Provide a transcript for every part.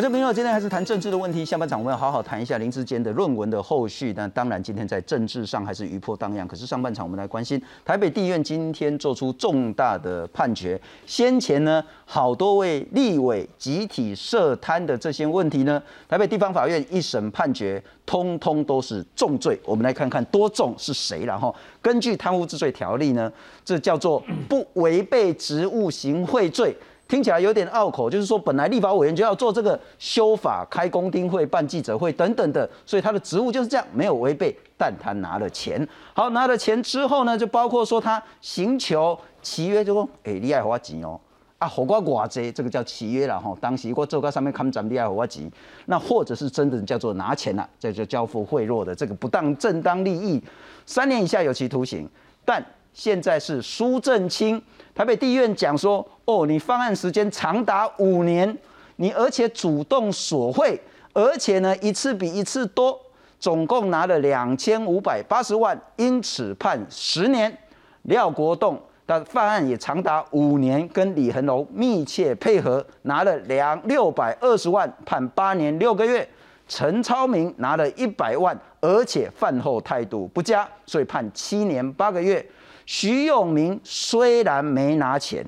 我这朋友今天还是谈政治的问题。下半场我们要好好谈一下林志坚的论文的后续。那当然，今天在政治上还是余波荡漾。可是上半场我们来关心台北地院今天做出重大的判决。先前呢，好多位立委集体涉贪的这些问题呢，台北地方法院一审判决，通通都是重罪。我们来看看多重是谁。然后根据贪污治罪条例呢，这叫做不违背职务行贿罪。听起来有点拗口，就是说本来立法委员就要做这个修法、开公听会、办记者会等等的，所以他的职务就是这样，没有违背，但他拿了钱。好，拿了钱之后呢，就包括说他寻求契约，就说，哎，你爱花钱哦，啊，火瓜寡贼，这个叫契约了哈。当时我做个上面看咱你爱花钱，那或者是真的叫做拿钱了，这就交付贿赂的这个不当正当利益，三年以下有期徒刑。但现在是苏正清。台北地院讲说，哦，你方案时间长达五年，你而且主动索贿，而且呢一次比一次多，总共拿了两千五百八十万，因此判十年。廖国栋的犯案也长达五年，跟李恒龙密切配合，拿了两六百二十万，判八年六个月。陈超明拿了一百万，而且饭后态度不佳，所以判七年八个月。徐永明虽然没拿钱，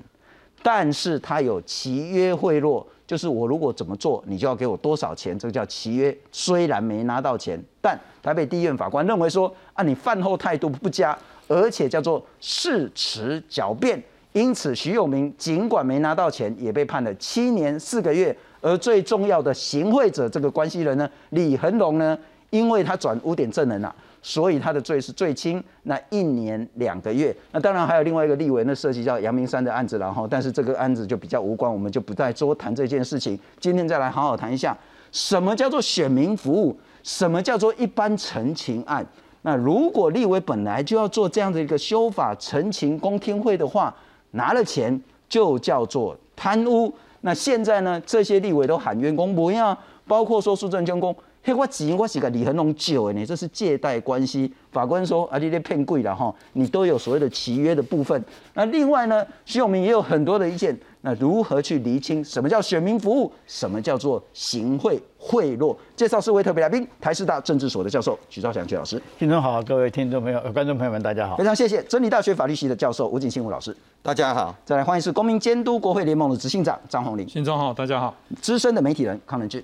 但是他有契约贿赂，就是我如果怎么做，你就要给我多少钱，这个叫契约。虽然没拿到钱，但台北地院法官认为说，啊，你饭后态度不佳，而且叫做事迟狡辩，因此徐永明尽管没拿到钱，也被判了七年四个月。而最重要的行贿者这个关系人呢，李恒龙呢，因为他转污点证人啊。所以他的罪是最轻，那一年两个月。那当然还有另外一个立委，那涉及到阳明山的案子，然后但是这个案子就比较无关，我们就不再多谈这件事情。今天再来好好谈一下，什么叫做选民服务，什么叫做一般陈情案。那如果立委本来就要做这样的一个修法陈情公听会的话，拿了钱就叫做贪污。那现在呢，这些立委都喊冤公不要，包括说苏正军公。嘿，我钱我是个李恒龙借的呢，这是借贷关系。法官说啊，你在骗贵了哈，你都有所谓的契约的部分。那另外呢，徐永明也有很多的意见。那如何去厘清什么叫选民服务，什么叫做行贿贿赂？介绍四位特别来宾，台师大政治所的教授许兆祥许老师。听众好，各位听众朋友、观众朋友们，大家好。非常谢谢真理大学法律系的教授吴景新吴老师。大家好。再来欢迎是公民监督国会联盟的执行长张宏林。新中好，大家好。资深的媒体人康仁俊。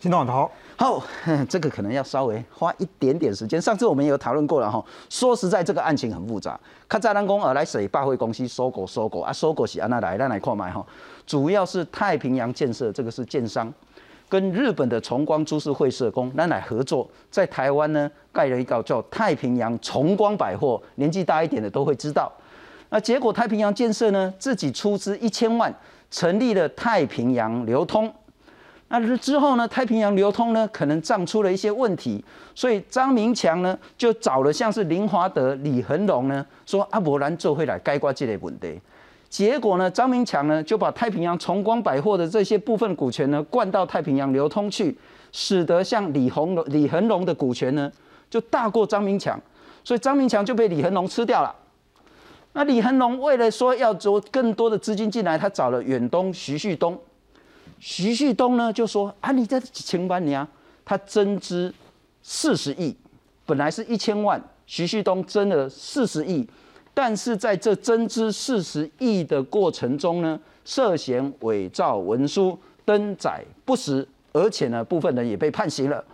新中好。好，这个可能要稍微花一点点时间。上次我们也有讨论过了哈。说实在，这个案情很复杂。看在南公而来水霸会公司收购收购啊，收购是安那来，那来看买哈。主要是太平洋建设，这个是建商，跟日本的崇光株式会社工那来合作，在台湾呢盖了一个叫太平洋崇光百货，年纪大一点的都会知道。那结果太平洋建设呢自己出资一千万，成立了太平洋流通。那之后呢？太平洋流通呢，可能账出了一些问题，所以张明强呢就找了像是林华德、李恒龙呢，说阿伯兰做回来该挂这类问题。结果呢，张明强呢就把太平洋崇光百货的这些部分股权呢灌到太平洋流通去，使得像李恒龙、李恒龙的股权呢就大过张明强，所以张明强就被李恒龙吃掉了。那李恒龙为了说要做更多的资金进来，他找了远东徐旭东。徐旭东呢就说啊，你这请班你啊，他增资四十亿，本来是一千万，徐旭东增了四十亿，但是在这增资四十亿的过程中呢，涉嫌伪造文书、登载不实，而且呢，部分人也被判刑了。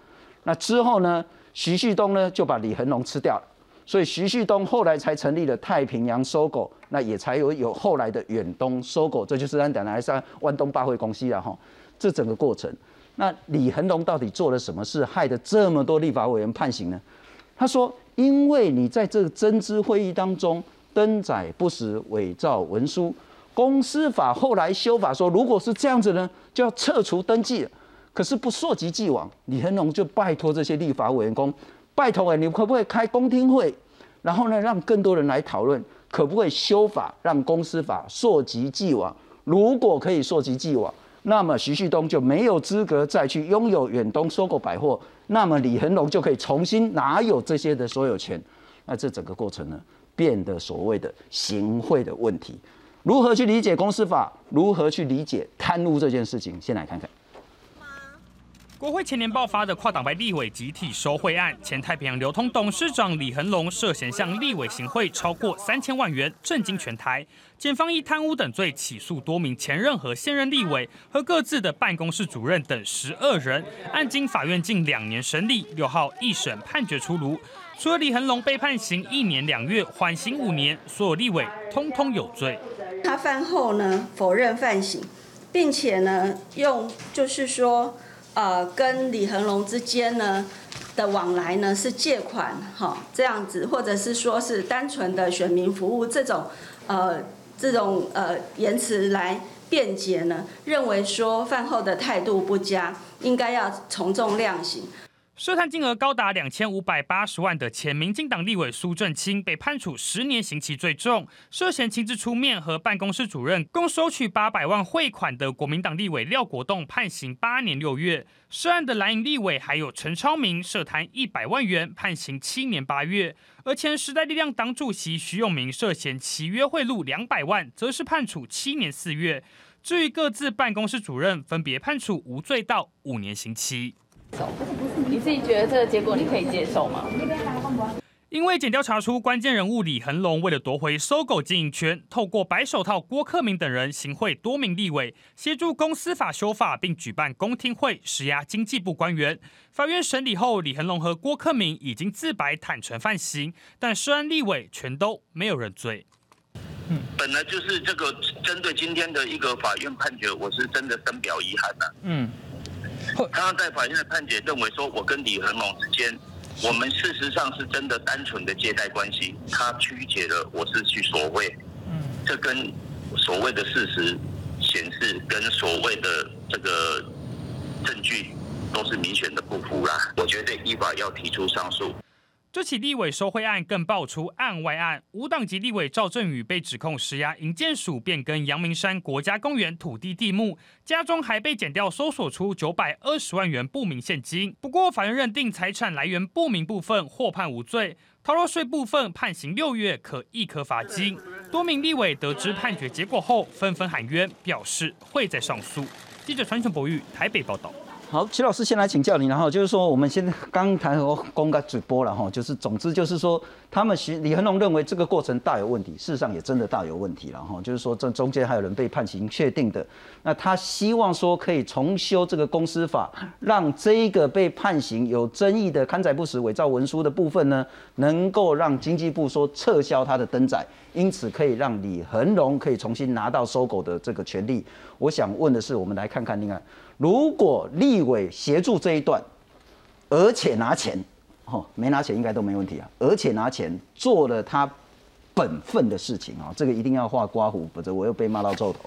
那之后呢，徐旭东呢就把李恒龙吃掉了。所以徐旭东后来才成立了太平洋收购，那也才有有后来的远东收购，这就是咱等来上万东八汇公司了哈。这整个过程，那李恒龙到底做了什么事，害得这么多立法委员判刑呢？他说，因为你在这个增资会议当中登载不实、伪造文书，公司法后来修法说，如果是这样子呢，就要撤除登记。可是不溯及既往，李恒龙就拜托这些立法委员公。拜托哎，你可不可以开公听会，然后呢，让更多人来讨论，可不可以修法，让公司法溯及既往？如果可以溯及既往，那么徐旭东就没有资格再去拥有远东收购百货，那么李恒龙就可以重新拿有这些的所有权。那这整个过程呢，变得所谓的行贿的问题，如何去理解公司法？如何去理解贪污这件事情？先来看看。国会前年爆发的跨党派立委集体收贿案，前太平洋流通董事长李恒龙涉嫌向立委行贿超过三千万元，震惊全台。检方以贪污等罪起诉多名前任和现任立委和各自的办公室主任等十二人，案经法院近两年审理，六号一审判决出炉，除了李恒龙被判刑一年两月，缓刑五年，所有立委通通有罪。他犯后呢，否认犯行，并且呢，用就是说。呃，跟李恒龙之间呢的往来呢是借款哈这样子，或者是说是单纯的选民服务这种呃这种呃言辞来辩解呢，认为说饭后的态度不佳，应该要从重量刑。涉贪金额高达两千五百八十万的前民进党立委苏正清被判处十年刑期最重，涉嫌亲自出面和办公室主任共收取八百万汇款的国民党立委廖国栋判刑八年六月。涉案的蓝营立委还有陈超明涉贪一百万元，判刑七年八月。而前时代力量党主席徐永明涉嫌契约贿赂两百万，则是判处七年四月。至于各自办公室主任，分别判处无罪到五年刑期。你自己觉得这个结果你可以接受吗？因为检调查出关键人物李恒龙为了夺回搜狗经营权，透过白手套郭克明等人行贿多名立委，协助公司法修法，并举办公听会施压经济部官员。法院审理后，李恒龙和郭克明已经自白坦诚犯行，但涉案立委全都没有认罪。嗯，本来就是这个针对今天的一个法院判决，我是真的深表遗憾呐。嗯。他在法院的判决认为说，我跟李恒龙之间，我们事实上是真的单纯的借贷关系，他曲解了我是去所谓，嗯，这跟所谓的事实显示跟所谓的这个证据都是明显的不符啦，我觉得依法要提出上诉。这起立委收贿案更爆出案外案，无党籍立委赵振宇被指控施压营建署变更阳明山国家公园土地地目，家中还被检调搜索出九百二十万元不明现金。不过法院认定财产来源不明部分获判无罪，逃漏税部分判刑六月可一颗罚金。多名立委得知判决结果后纷纷喊冤，表示会再上诉。记者传承博玉台北报道。好，齐老师先来请教你，然后就是说，我们现在刚谈和公开直播了哈，就是总之就是说，他们徐李恒龙认为这个过程大有问题，事实上也真的大有问题了哈，就是说这中间还有人被判刑确定的，那他希望说可以重修这个公司法，让这一个被判刑有争议的刊载不实伪造文书的部分呢，能够让经济部说撤销他的登载，因此可以让李恒龙可以重新拿到收购的这个权利。我想问的是，我们来看看另外。如果立委协助这一段，而且拿钱，哦，没拿钱应该都没问题啊。而且拿钱做了他本分的事情啊，这个一定要画刮胡，否则我又被骂到皱头。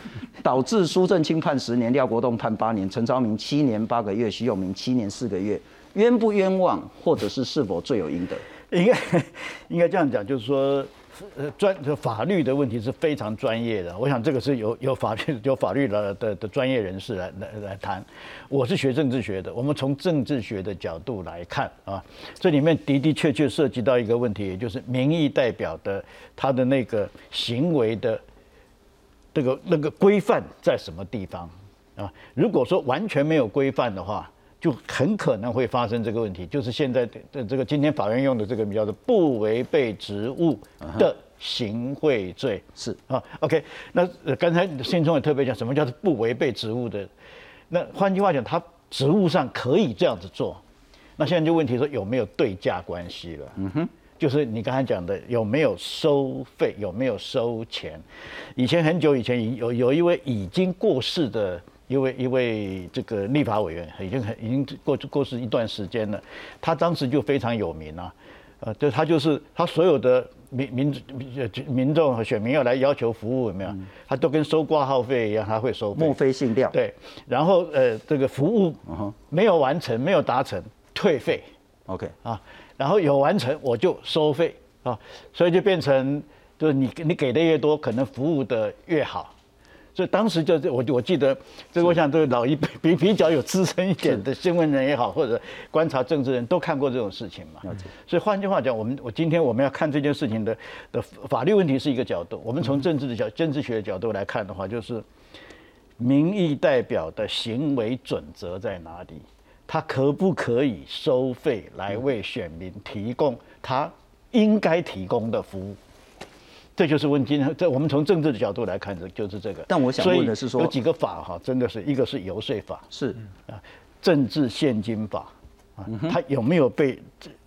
导致苏正清判十年，廖国栋判八年，陈昭明七年八个月，徐永明七年四个月，冤不冤枉，或者是是否罪有应得？应该应该这样讲，就是说。呃，专法律的问题是非常专业的，我想这个是由由 法律由法律的的的专业人士来来来谈。我是学政治学的，我们从政治学的角度来看啊，这里面的的确确涉及到一个问题，也就是民意代表的他的那个行为的这个那个规范在什么地方啊？如果说完全没有规范的话。就很可能会发生这个问题，就是现在的这个今天法院用的这个叫做不违背职务的行贿罪是啊。OK，那刚才信中也特别讲什么叫做不违背职务的，那换句话讲，他职务上可以这样子做，那现在就问题说有没有对价关系了？嗯哼，就是你刚才讲的有没有收费，有没有收钱？以前很久以前有有一位已经过世的。一位一位这个立法委员已经很已经过过世一段时间了，他当时就非常有名啊，呃，就他就是他所有的民民民众和选民要来要求服务有没有？他都跟收挂号费一样，他会收墨菲信调。对，然后呃这个服务没有完成没有达成退费，OK 啊，然后有完成我就收费啊，所以就变成就是你你给的越多，可能服务的越好。所以当时就我我记得，这个我想这个老一辈 比比较有资深一点的新闻人也好，或者观察政治人都看过这种事情嘛。所以换句话讲，我们我今天我们要看这件事情的的法律问题是一个角度，我们从政治的角政治学的角度来看的话，就是民意代表的行为准则在哪里？他可不可以收费来为选民提供他应该提供的服务？这就是问今天，这我们从政治的角度来看，这就是这个。但我想问的是说，有几个法哈，真的是一个是游说法，是啊，政治现金法啊，它有没有被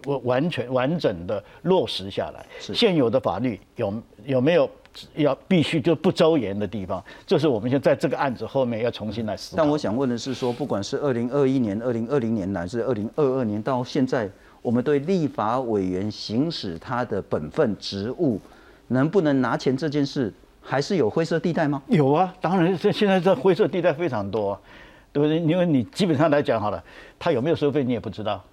我完全完整的落实下来？现有的法律有有没有要必须就不周延的地方？这是我们现在这个案子后面要重新来思考。但我想问的是说，不管是二零二一年、二零二零年，乃至二零二二年到现在，我们对立法委员行使他的本分职务。能不能拿钱这件事，还是有灰色地带吗？有啊，当然这现在这灰色地带非常多，对不对？因为你基本上来讲好了，他有没有收费你也不知道。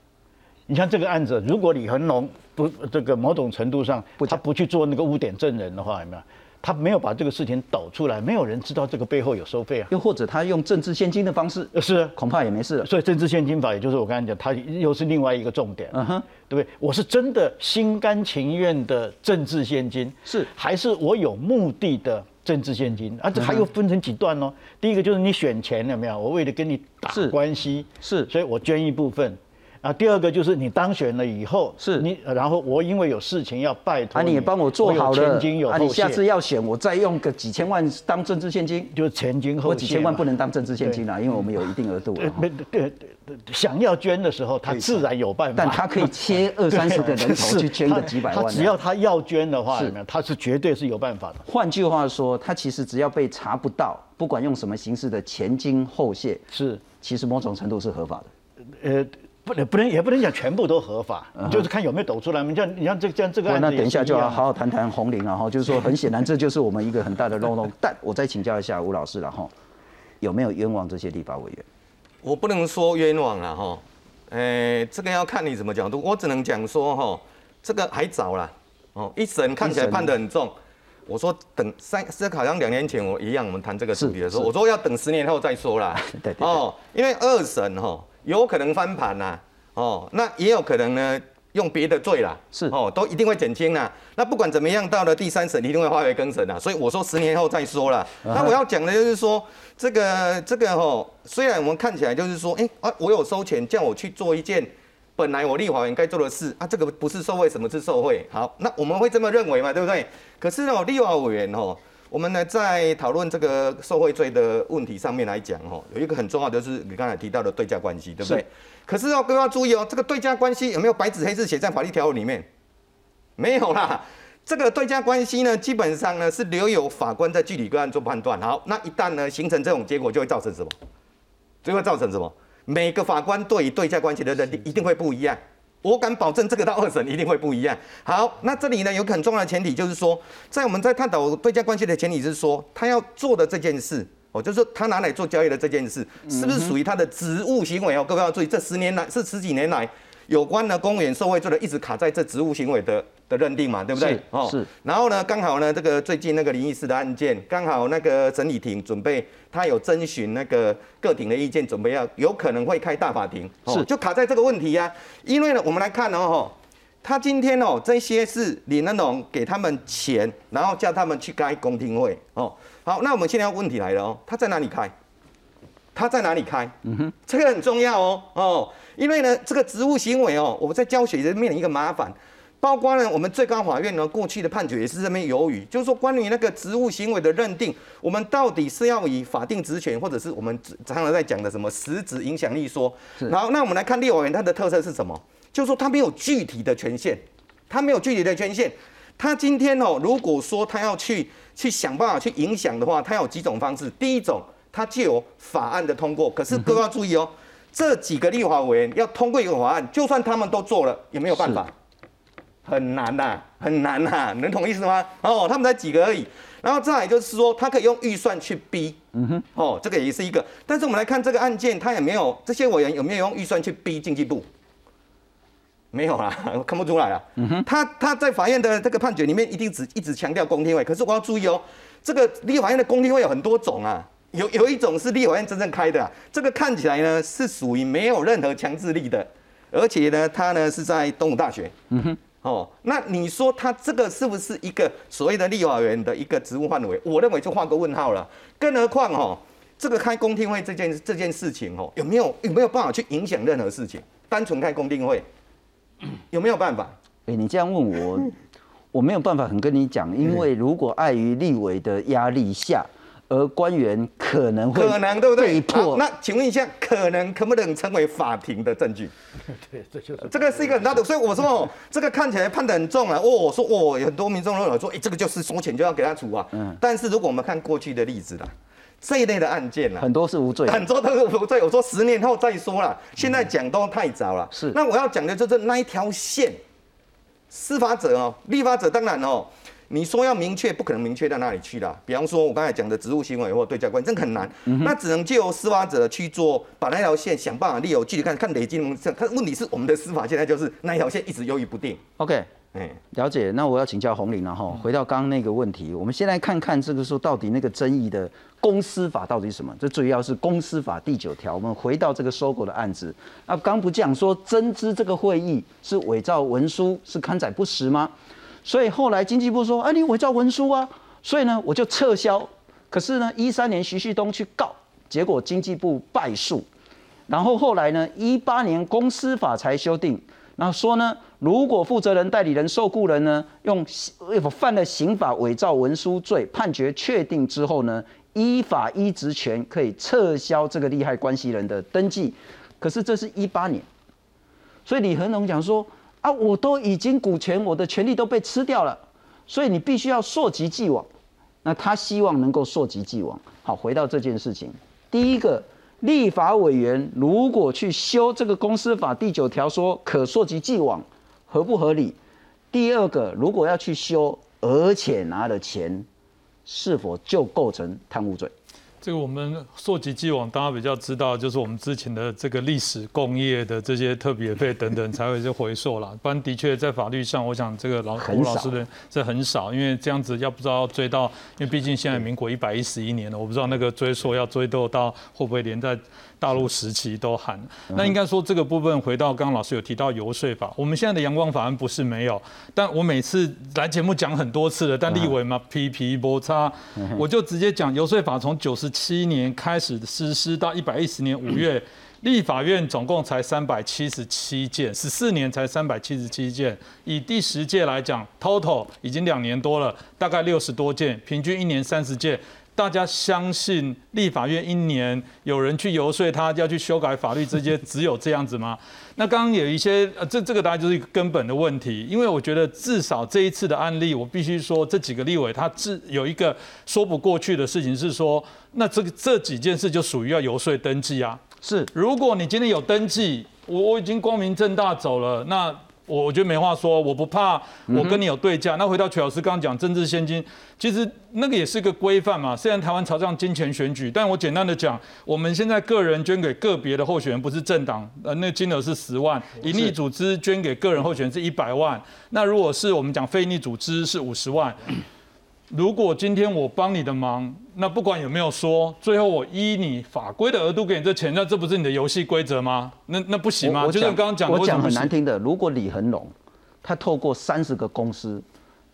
你像这个案子，如果李恒龙不这个某种程度上他不去做那个污点证人的话，有没有？他没有把这个事情抖出来，没有人知道这个背后有收费啊。又或者他用政治现金的方式，是恐怕也没事了。所以政治现金法，也就是我刚才讲，它又是另外一个重点。嗯哼，对不对？我是真的心甘情愿的政治现金，是还是我有目的的政治现金？啊，这还又分成几段哦。第一个就是你选钱有没有？我为了跟你打关系，是，所以我捐一部分。啊，第二个就是你当选了以后，是你，然后我因为有事情要拜托，啊，你也帮我做好了，前金有啊，你下次要选，我再用个几千万当政治现金，就是前金后，几千万不能当政治现金啦，因为我们有一定额度。对对对，想要捐的时候，他自然有办法，但他可以切二三十个人头 去捐个几百万。他只要他要捐的话，他是绝对是有办法的。换句话说，他其实只要被查不到，不管用什么形式的前金后谢，是其实某种程度是合法的。呃。不能不能也不能讲全部都合法，就是看有没有抖出来。你像你像这这样这个案子，那等一下就要好好谈谈红林了哈。就是说，很显然这就是我们一个很大的漏洞。但我再请教一下吴老师了哈，有没有冤枉这些立法委员？我不能说冤枉了哈，呃，这个要看你怎么角度。我只能讲说哈，这个还早了哦。一审看起来判得很重，我说等三这好像两年前我一样，我们谈这个主题的时候，我说要等十年后再说啦。对对哦，因为二审哈。有可能翻盘呐，哦，那也有可能呢，用别的罪啦，是哦，都一定会减轻啦。那不管怎么样，到了第三审一定会化为更审啦。所以我说十年后再说了。那我要讲的就是说，这个这个哦，虽然我们看起来就是说，哎啊，我有收钱叫我去做一件本来我立法员该做的事啊，这个不是受贿，什么是受贿？好，那我们会这么认为嘛，对不对？可是呢，立法委员哦。我们呢，在讨论这个受贿罪的问题上面来讲，哦，有一个很重要的就是你刚才提到的对价关系，对不对？可是哦，各位要注意哦，这个对价关系有没有白纸黑字写在法律条文里面？没有啦。这个对价关系呢，基本上呢是留有法官在具体个案做判断。好，那一旦呢形成这种结果，就会造成什么？就会造成什么？每个法官对于对价关系的认定一定会不一样。我敢保证，这个到二审一定会不一样。好，那这里呢有很重要的前提，就是说，在我们在探讨对价关系的前提是说，他要做的这件事，哦，就是他拿来做交易的这件事，是不是属于他的职务行为哦？各位要注意，这十年来是十几年来。有关的公务员受贿罪的，一直卡在这职务行为的的认定嘛，对不对？哦，是。然后呢，刚好呢，这个最近那个林义士的案件，刚好那个审理庭准备，他有征询那个各庭的意见，准备要有可能会开大法庭，是，就卡在这个问题呀。因为呢，我们来看哦，他今天哦，这些是李能龙给他们钱，然后叫他们去开公听会，哦，好，那我们现在问题来了哦，他在哪里开？他在哪里开？嗯哼，这个很重要哦，哦。因为呢，这个职务行为哦，我们在教学面临一个麻烦，包括呢，我们最高法院呢过去的判决也是这边犹豫，就是说关于那个职务行为的认定，我们到底是要以法定职权，或者是我们常常在讲的什么实质影响力说。然后，那我们来看立法员他的特色是什么？就是说他没有具体的权限，他没有具体的权限。他今天哦，如果说他要去去想办法去影响的话，他有几种方式。第一种，他就有法案的通过，可是各位要注意哦。这几个立法委员要通过一个法案，就算他们都做了，也没有办法，很难呐，很难呐，能懂意思吗？哦，他们才几个而已。然后再来就是说，他可以用预算去逼，嗯哼，哦，这个也是一个。但是我们来看这个案件，他也没有这些委员有没有用预算去逼经济部？没有啦，看不出来啊。嗯哼，他他在法院的这个判决里面一定只一直强调公听会，可是我要注意哦，这个立法院的公听会有很多种啊。有有一种是立法院真正开的，这个看起来呢是属于没有任何强制力的，而且呢，它呢是在东吴大学。嗯哼，哦，那你说他这个是不是一个所谓的立法院的一个职务范围？我认为就画个问号了。更何况哦，这个开公听会这件这件事情哦，有没有有没有办法去影响任何事情？单纯开公听会有没有办法？哎，你这样问我，我没有办法很跟你讲，因为如果碍于立委的压力下。而官员可能会可能对不对？好，那请问一下，可能可不能成为法庭的证据？对，这就是这个是一个很大的，所以我说哦，这个看起来判得很重啊。哦，我说哦，很多民众认为说，哎，这个就是收钱就要给他处啊。嗯。但是如果我们看过去的例子啦，这一类的案件啦，很多是无罪，很多都是无罪。我说十年后再说了，现在讲都太早了。是。那我要讲的就是那一条线，司法者哦，立法者当然哦。你说要明确，不可能明确到哪里去啦。比方说，我刚才讲的职务行为或对价关系，这很难。那只能借由司法者去做，把那条线想办法利有距离看看累积能。看问题是我们的司法现在就是那条线一直犹豫不定。OK，哎，了解。那我要请教洪林了哈。回到刚刚那个问题，我们先来看看这个说到底那个争议的公司法到底是什么？这主要是公司法第九条。我们回到这个收购的案子，那刚不讲说增资这个会议是伪造文书，是刊载不实吗？所以后来经济部说：“啊，你伪造文书啊！”所以呢，我就撤销。可是呢，一三年徐旭东去告，结果经济部败诉。然后后来呢，一八年公司法才修订，然后说呢，如果负责人、代理人、受雇人呢，用犯了刑法伪造文书罪，判决确定之后呢，依法依职权可以撤销这个利害关系人的登记。可是这是一八年，所以李恒龙讲说。啊，我都已经股权，我的权利都被吃掉了，所以你必须要溯及既往。那他希望能够溯及既往。好，回到这件事情，第一个，立法委员如果去修这个公司法第九条，说可溯及既往，合不合理？第二个，如果要去修，而且拿了钱，是否就构成贪污罪？这个我们溯及既往，大家比较知道，就是我们之前的这个历史工业的这些特别费等等，才会去回溯啦。不然的确在法律上，我想这个老吴老师的这很少，因为这样子要不知道要追到，因为毕竟现在民国一百一十一年了，我不知道那个追溯要追到到会不会连在。大陆时期都喊，那应该说这个部分回到刚刚老师有提到游说法，我们现在的阳光法案不是没有，但我每次来节目讲很多次了，但立委嘛批皮波差，我就直接讲游说法从九十七年开始实施到一百一十年五月，立法院总共才三百七十七件，十四年才三百七十七件，以第十届来讲，total 已经两年多了，大概六十多件，平均一年三十件。大家相信立法院一年有人去游说他要去修改法律，这些 只有这样子吗？那刚刚有一些呃，这这个当然就是一个根本的问题，因为我觉得至少这一次的案例，我必须说这几个立委他自有一个说不过去的事情是说，那这个这几件事就属于要游说登记啊。是，如果你今天有登记，我我已经光明正大走了，那。我我觉得没话说，我不怕，我跟你有对价。那回到曲老师刚刚讲政治现金，其实那个也是个规范嘛。虽然台湾朝向金钱选举，但我简单的讲，我们现在个人捐给个别的候选人，不是政党，呃，那金额是十万；盈利组织捐给个人候选人是一百万。那如果是我们讲非营利组织是五十万。如果今天我帮你的忙，那不管有没有说，最后我依你法规的额度给你这钱，那这不是你的游戏规则吗？那那不行吗？就是刚刚讲，我讲很难听的，如果李恒龙他透过三十个公司。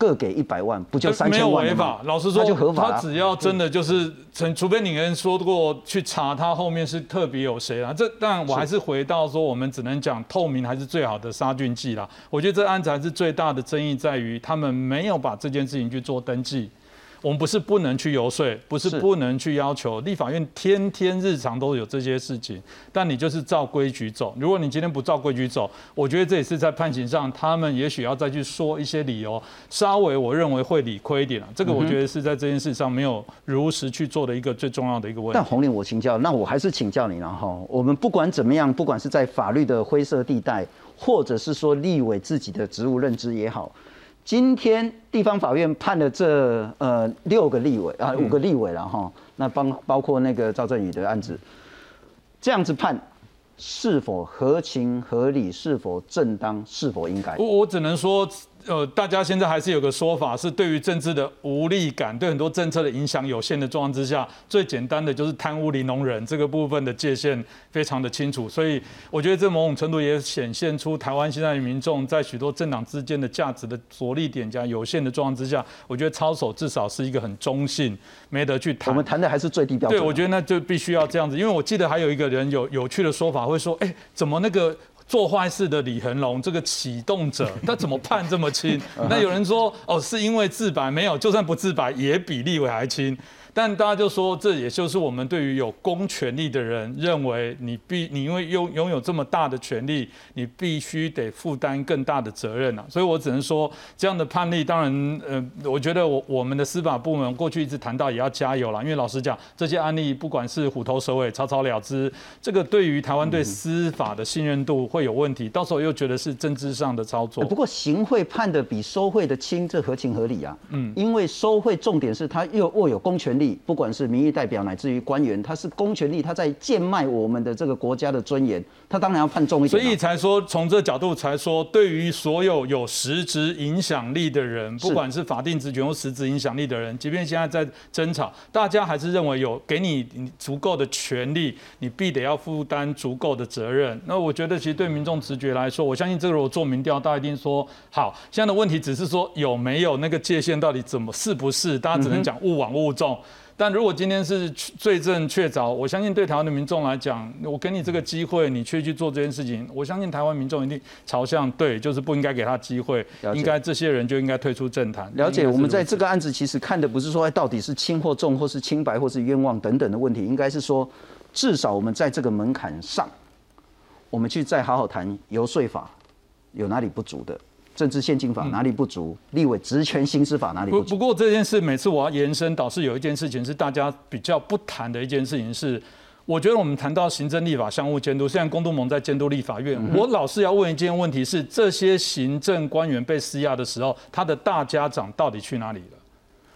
各给一百万，不就三千万没有违法，老实说，他只要真的就是，除除非你跟人说过去查他后面是特别有谁啦。这但我还是回到说，我们只能讲透明还是最好的杀菌剂啦。我觉得这案子还是最大的争议在于，他们没有把这件事情去做登记。我们不是不能去游说，不是不能去要求，立法院天天日常都有这些事情，但你就是照规矩走。如果你今天不照规矩走，我觉得这也是在判刑上，他们也许要再去说一些理由，稍微我认为会理亏一点了。这个我觉得是在这件事上没有如实去做的一个最重要的一个问题。但红林，我请教，那我还是请教你了哈。我们不管怎么样，不管是在法律的灰色地带，或者是说立委自己的职务认知也好。今天地方法院判了这呃六个立委啊五个立委了哈，那包包括那个赵振宇的案子，这样子判是否合情合理，是否正当，是否应该？我我只能说，呃，大家现在还是有个说法，是对于政治的无力感，对很多政策的影响有限的状况之下，最简单的就是贪污零容忍这个部分的界限非常的清楚。所以我觉得这某种程度也显现出台湾现在的民众在许多政党之间的价值的着力点加有限的状况之下，我觉得操守至少是一个很中性，没得去谈。我们谈的还是最低标准。对，我觉得那就必须要这样子，因为我记得还有一个人有有趣的说法，会说，哎，怎么那个。做坏事的李恒龙这个启动者，他怎么判这么轻？那有人说，哦，是因为自白没有，就算不自白也比立委还轻。但大家就说，这也就是我们对于有公权力的人认为，你必你因为拥拥有这么大的权力，你必须得负担更大的责任啊。所以我只能说，这样的判例，当然，呃，我觉得我我们的司法部门过去一直谈到也要加油了。因为老实讲，这些案例不管是虎头蛇尾、草草了之，这个对于台湾对司法的信任度会有问题。到时候又觉得是政治上的操作。不过行贿判的比收贿的轻，这合情合理啊。嗯，因为收贿重点是他又握有公权。力，不管是民意代表乃至于官员，他是公权力，他在贱卖我们的这个国家的尊严，他当然要判重一点。所以才说从这角度才说，对于所有有实质影响力的人，不管是法定职权或实质影响力的人，即便现在在争吵，大家还是认为有给你足够的权利，你必得要负担足够的责任。那我觉得其实对民众直觉来说，我相信这个如果做民调，大家一定说好。现在的问题只是说有没有那个界限，到底怎么是不是？大家只能讲勿往勿重。但如果今天是罪证确凿，我相信对台湾的民众来讲，我给你这个机会，你去去做这件事情，我相信台湾民众一定朝向对，就是不应该给他机会，应该这些人就应该退出政坛。了解，我们在这个案子其实看的不是说到底是轻或重，或是清白或是冤枉等等的问题，应该是说至少我们在这个门槛上，我们去再好好谈游说法有哪里不足的。政治宪金法哪里不足？立委职权行使法哪里不足？不过这件事每次我要延伸，导致有一件事情是大家比较不谈的一件事情是，我觉得我们谈到行政立法相互监督，现在公都盟在监督立法院，我老是要问一件问题：是这些行政官员被施压的时候，他的大家长到底去哪里了？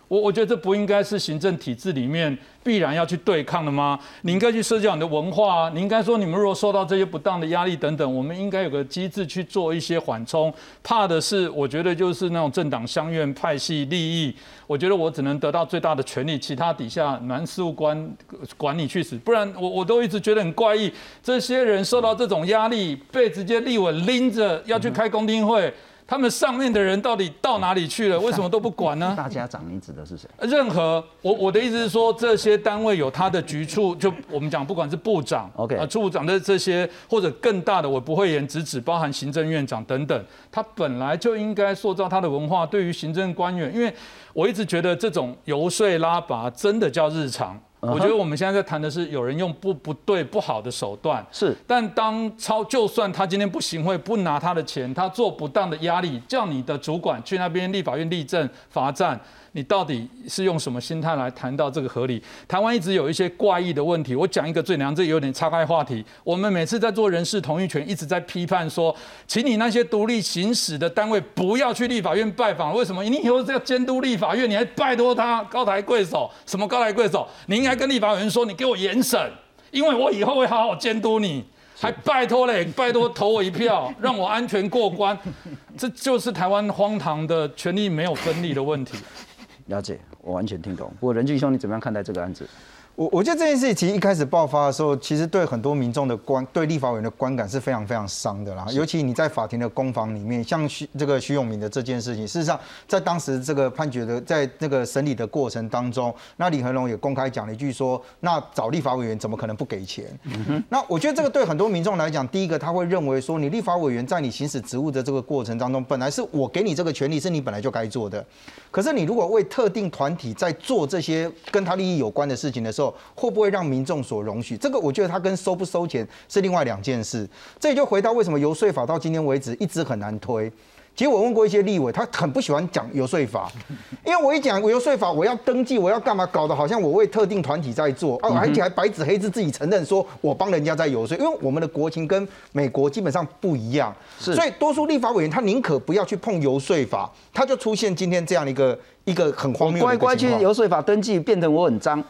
我我觉得这不应该是行政体制里面必然要去对抗的吗？你应该去涉及你的文化啊！你应该说，你们如果受到这些不当的压力等等，我们应该有个机制去做一些缓冲。怕的是，我觉得就是那种政党相怨、派系利益。我觉得我只能得到最大的权利，其他底下男事务官管你去死。不然，我我都一直觉得很怪异，这些人受到这种压力，被直接立委拎着要去开公听会。他们上面的人到底到哪里去了？为什么都不管呢？大家长，你指的是谁？任何我我的意思是说，这些单位有他的局处，就我们讲，不管是部长，OK 啊，处长的这些，或者更大的，我不会言直指，包含行政院长等等，他本来就应该塑造他的文化，对于行政官员，因为我一直觉得这种游说拉拔真的叫日常。我觉得我们现在在谈的是有人用不不对不好的手段，是。但当超就算他今天不行贿不拿他的钱，他做不当的压力，叫你的主管去那边立法院立正罚站。你到底是用什么心态来谈到这个合理？台湾一直有一些怪异的问题。我讲一个最难，这有点岔开话题。我们每次在做人事同意权，一直在批判说，请你那些独立行使的单位不要去立法院拜访。为什么？你以后要监督立法院，你还拜托他高抬贵手？什么高抬贵手？你应该跟立法院说，你给我严审，因为我以后会好好监督你。还拜托嘞，拜托投我一票，让我安全过关。这就是台湾荒唐的权力没有分立的问题。了解，我完全听懂。不过任俊兄，你怎么样看待这个案子？我我觉得这件事情其实一开始爆发的时候，其实对很多民众的观，对立法委员的观感是非常非常伤的啦。尤其你在法庭的攻防里面，像徐这个徐永明的这件事情，事实上在当时这个判决的在那个审理的过程当中，那李恒龙也公开讲了一句说，那找立法委员怎么可能不给钱？那我觉得这个对很多民众来讲，第一个他会认为说，你立法委员在你行使职务的这个过程当中，本来是我给你这个权利，是你本来就该做的。可是你如果为特定团体在做这些跟他利益有关的事情的时候，会不会让民众所容许？这个我觉得它跟收不收钱是另外两件事。这也就回到为什么游说法到今天为止一直很难推。其实我问过一些立委，他很不喜欢讲游说法，因为我一讲游说法，我要登记，我要干嘛，搞得好像我为特定团体在做，哦，而且还白纸黑字自己承认说我帮人家在游说。因为我们的国情跟美国基本上不一样，所以多数立法委员他宁可不要去碰游说法，他就出现今天这样的一个一个很荒谬。乖乖去游说法登记，变成我很脏。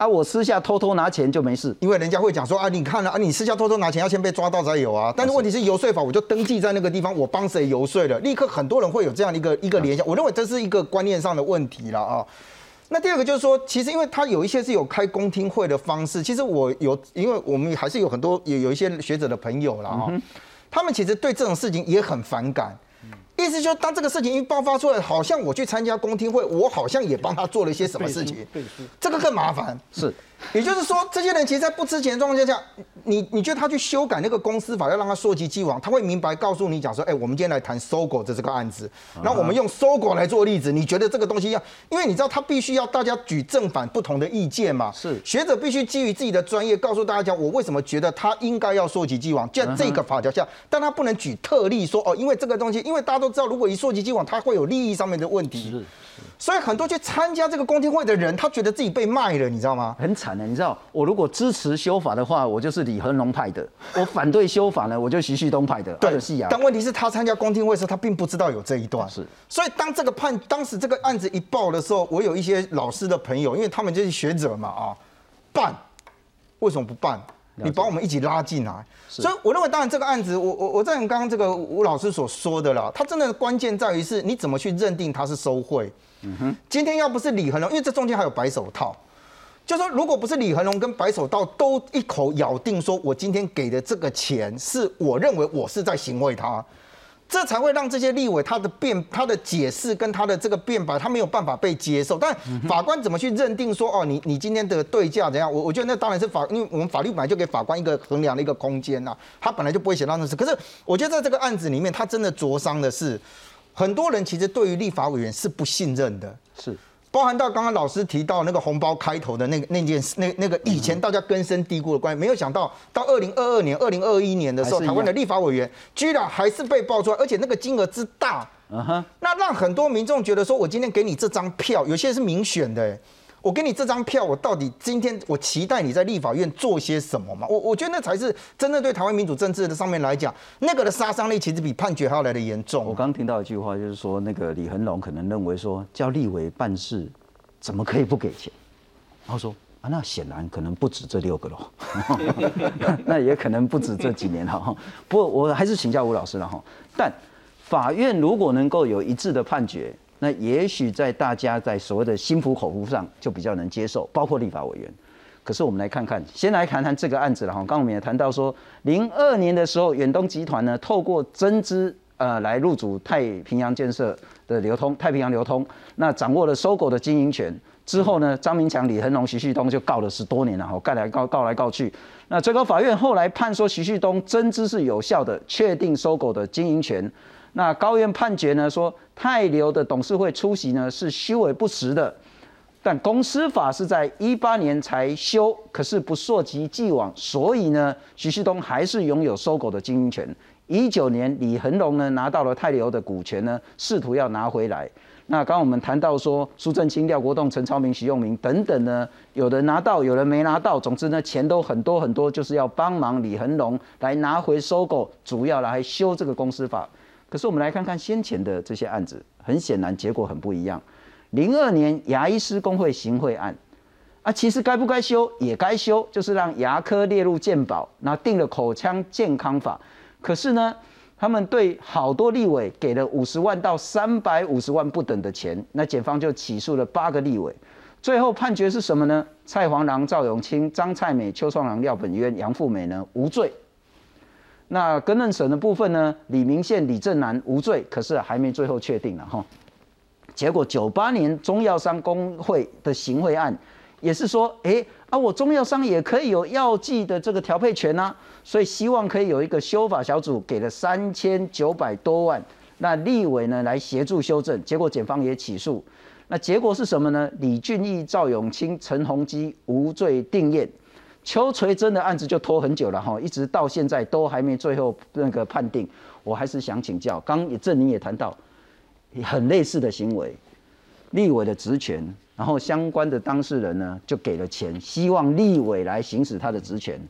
啊，我私下偷偷拿钱就没事，因为人家会讲说啊，你看了啊，你私下偷偷拿钱要先被抓到才有啊。但是问题是游说法，我就登记在那个地方，我帮谁游说了，立刻很多人会有这样的一个一个联想。我认为这是一个观念上的问题了啊。那第二个就是说，其实因为他有一些是有开公听会的方式，其实我有，因为我们还是有很多有有一些学者的朋友了啊，他们其实对这种事情也很反感。意思就是，当这个事情一爆发出来，好像我去参加公听会，我好像也帮他做了一些什么事情，这个更麻烦。是。也就是说，这些人其实，在不知情的状况下，你你觉得他去修改那个公司法，要让他溯及既往，他会明白告诉你讲说，哎，我们今天来谈搜狗的这个案子，那我们用搜狗来做例子，你觉得这个东西要，因为你知道他必须要大家举正反不同的意见嘛，是。学者必须基于自己的专业告诉大家讲，我为什么觉得他应该要溯及既往，在这个法条下，但他不能举特例说，哦，因为这个东西，因为大家都知道，如果一溯及既往，他会有利益上面的问题。是。所以很多去参加这个公听会的人，他觉得自己被卖了，你知道吗？很惨的，你知道，我如果支持修法的话，我就是李恒龙派的；我反对修法呢，我就徐旭东派的。对，是啊。但问题是，他参加公听会时，他并不知道有这一段。是。所以当这个判，当时这个案子一报的时候，我有一些老师的朋友，因为他们就是学者嘛，啊，办，为什么不办？你把我们一起拉进来。所以我认为，当然这个案子，我我我在刚刚这个吴老师所说的啦，他真的关键在于是，你怎么去认定他是收贿。嗯哼，今天要不是李恒龙，因为这中间还有白手套，就说如果不是李恒龙跟白手套都一口咬定说，我今天给的这个钱是我认为我是在行贿他，这才会让这些立委他的辩他的解释跟他的这个辩白他没有办法被接受。但法官怎么去认定说，哦，你你今天的对价怎样？我我觉得那当然是法，因为我们法律本来就给法官一个衡量的一个空间呐，他本来就不会写到那事。可是我觉得在这个案子里面，他真的灼伤的是。很多人其实对于立法委员是不信任的，是。包含到刚刚老师提到那个红包开头的那个那件事，那那个以前大家根深蒂固的关系，没有想到到二零二二年、二零二一年的时候，台湾的立法委员居然还是被爆出来，而且那个金额之大，那让很多民众觉得说，我今天给你这张票，有些人是民选的。我给你这张票，我到底今天我期待你在立法院做些什么嘛？我我觉得那才是真正对台湾民主政治的上面来讲，那个的杀伤力其实比判决还要来的严重。我刚听到一句话，就是说那个李恒龙可能认为说叫立委办事怎么可以不给钱？然后说啊，那显然可能不止这六个喽，那也可能不止这几年了哈。不过我还是请教吴老师了哈。但法院如果能够有一致的判决。那也许在大家在所谓的心服口服上就比较能接受，包括立法委员。可是我们来看看，先来谈谈这个案子了哈。刚刚我们也谈到说，零二年的时候，远东集团呢透过增资呃来入主太平洋建设的流通，太平洋流通，那掌握了收购的经营权之后呢，张明强、李恒龙、徐旭东就告了十多年了哈，告来告告来告去。那最高法院后来判说，徐旭东增资是有效的，确定收购的经营权。那高院判决呢说，泰流的董事会出席呢是虚伪不实的，但公司法是在一八年才修，可是不溯及既往，所以呢，徐旭东还是拥有收购的经营权。一九年，李恒龙呢拿到了泰流的股权呢，试图要拿回来。那刚刚我们谈到说，苏正清、廖国栋、陈超明、徐用明等等呢，有人拿到，有人没拿到，总之呢，钱都很多很多，就是要帮忙李恒龙来拿回收购，主要来修这个公司法。可是我们来看看先前的这些案子，很显然结果很不一样。零二年牙医师工会行贿案，啊，其实该不该修也该修，就是让牙科列入健保，那定了口腔健康法。可是呢，他们对好多立委给了五十万到三百五十万不等的钱，那检方就起诉了八个立委，最后判决是什么呢？蔡黄郎、赵永清、张蔡美、邱创郎、廖本渊、杨富美呢无罪。那更任审的部分呢？李明宪、李正南无罪，可是还没最后确定了哈。结果九八年中药商工会的行贿案，也是说，哎啊，我中药商也可以有药剂的这个调配权呐，所以希望可以有一个修法小组给了三千九百多万，那立委呢来协助修正，结果检方也起诉，那结果是什么呢？李俊义、赵永清、陈宏基无罪定验。邱垂珍的案子就拖很久了哈，一直到现在都还没最后那个判定。我还是想请教，刚也郑宁也谈到很类似的行为，立委的职权，然后相关的当事人呢就给了钱，希望立委来行使他的职权。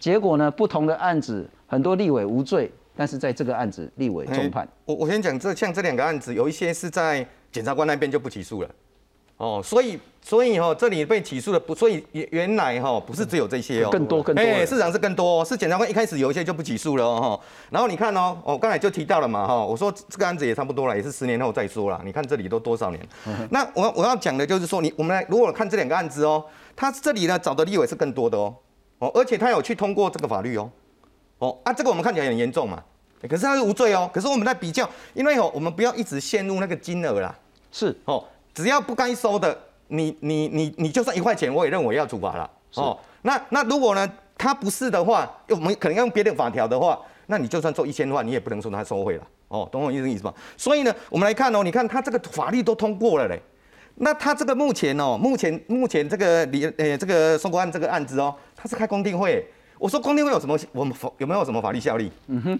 结果呢，不同的案子很多立委无罪，但是在这个案子立委重判。我我先讲这像这两个案子，有一些是在检察官那边就不起诉了。哦，所以所以哈，这里被起诉的不，所以原原来哈不是只有这些哦，更多更多，哎，市场是更多，是检察官一开始有一些就不起诉了哦，然后你看哦，我刚才就提到了嘛哈，我说这个案子也差不多了，也是十年后再说了，你看这里都多少年？那我我要讲的就是说，你我们来如果看这两个案子哦，他这里呢找的立委是更多的哦，哦，而且他有去通过这个法律哦，哦啊，这个我们看起来很严重嘛，可是他是无罪哦，可是我们在比较，因为哦，我们不要一直陷入那个金额啦，是。哦。只要不该收的，你你你你就算一块钱，我也认为要处罚了。哦，那那如果呢，他不是的话，我们可能用别的法条的话，那你就算做一千万，你也不能说他收贿了。哦，懂我意思意思吗？所以呢，我们来看哦，你看他这个法律都通过了嘞，那他这个目前哦，目前目前这个李呃这个宋国案这个案子哦，他是开公定会。我说公定会有什么？我们有没有什么法律效力？嗯哼，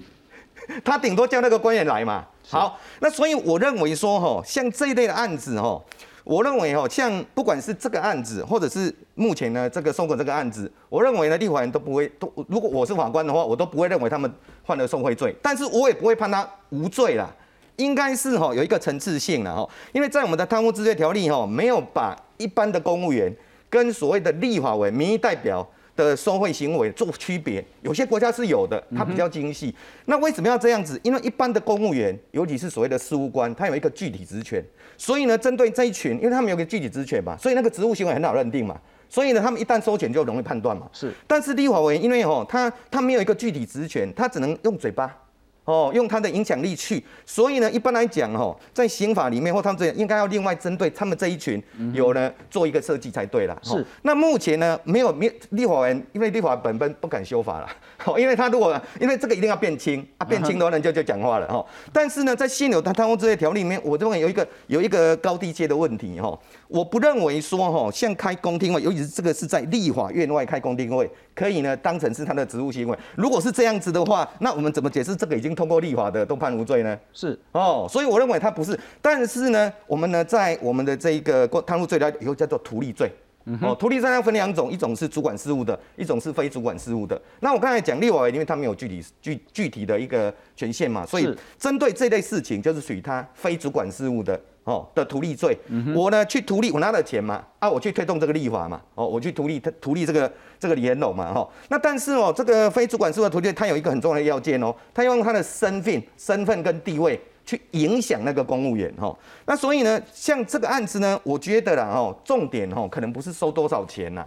他顶多叫那个官员来嘛。好，那所以我认为说哈，像这一类的案子哈，我认为哈，像不管是这个案子，或者是目前呢这个送过这个案子，我认为呢，立法人都不会都，如果我是法官的话，我都不会认为他们犯了受贿罪，但是我也不会判他无罪啦，应该是哈有一个层次性了哈，因为在我们的贪污治罪条例哈，没有把一般的公务员跟所谓的立法委民意代表。的收贿行为做区别，有些国家是有的，它比较精细。那为什么要这样子？因为一般的公务员，尤其是所谓的事务官，他有一个具体职权，所以呢，针对这一群，因为他们有个具体职权嘛，所以那个职务行为很好认定嘛，所以呢，他们一旦收钱就容易判断嘛。是，但是立法委员因为哦，他他没有一个具体职权，他只能用嘴巴。哦，用他的影响力去，所以呢，一般来讲，哦，在刑法里面或他们这应该要另外针对他们这一群，有呢做一个设计才对啦。是。那目前呢，没有没立法人，因为立法本本不敢修法了，哦，因为他如果因为这个一定要变轻啊，变轻的话人就就讲话了哈。但是呢，在现有的贪污这些条例里面，我认为有一个有一个高低阶的问题哈。我不认为说哈，像开公听会，尤其是这个是在立法院外开公听会，可以呢当成是他的职务行为。如果是这样子的话，那我们怎么解释这个已经通过立法的都判无罪呢？是哦，所以我认为他不是。但是呢，我们呢在我们的这一个贪污罪呢，以后叫做图利罪。哦，图利罪要分两种，一种是主管事务的，一种是非主管事务的。那我刚才讲立法，因为他没有具体具具体的一个权限嘛，所以针对这类事情，就是属于他非主管事务的。哦的图利罪，我呢去图利，我拿了钱嘛，啊，我去推动这个立法嘛，哦，我去图利，图利这个这个李延龙嘛，哈，那但是哦，这个非主管事务的图利，他有一个很重要的要件哦，他要用他的身份、身份跟地位去影响那个公务员，哈，那所以呢，像这个案子呢，我觉得啦，哦，重点哦，可能不是收多少钱呐，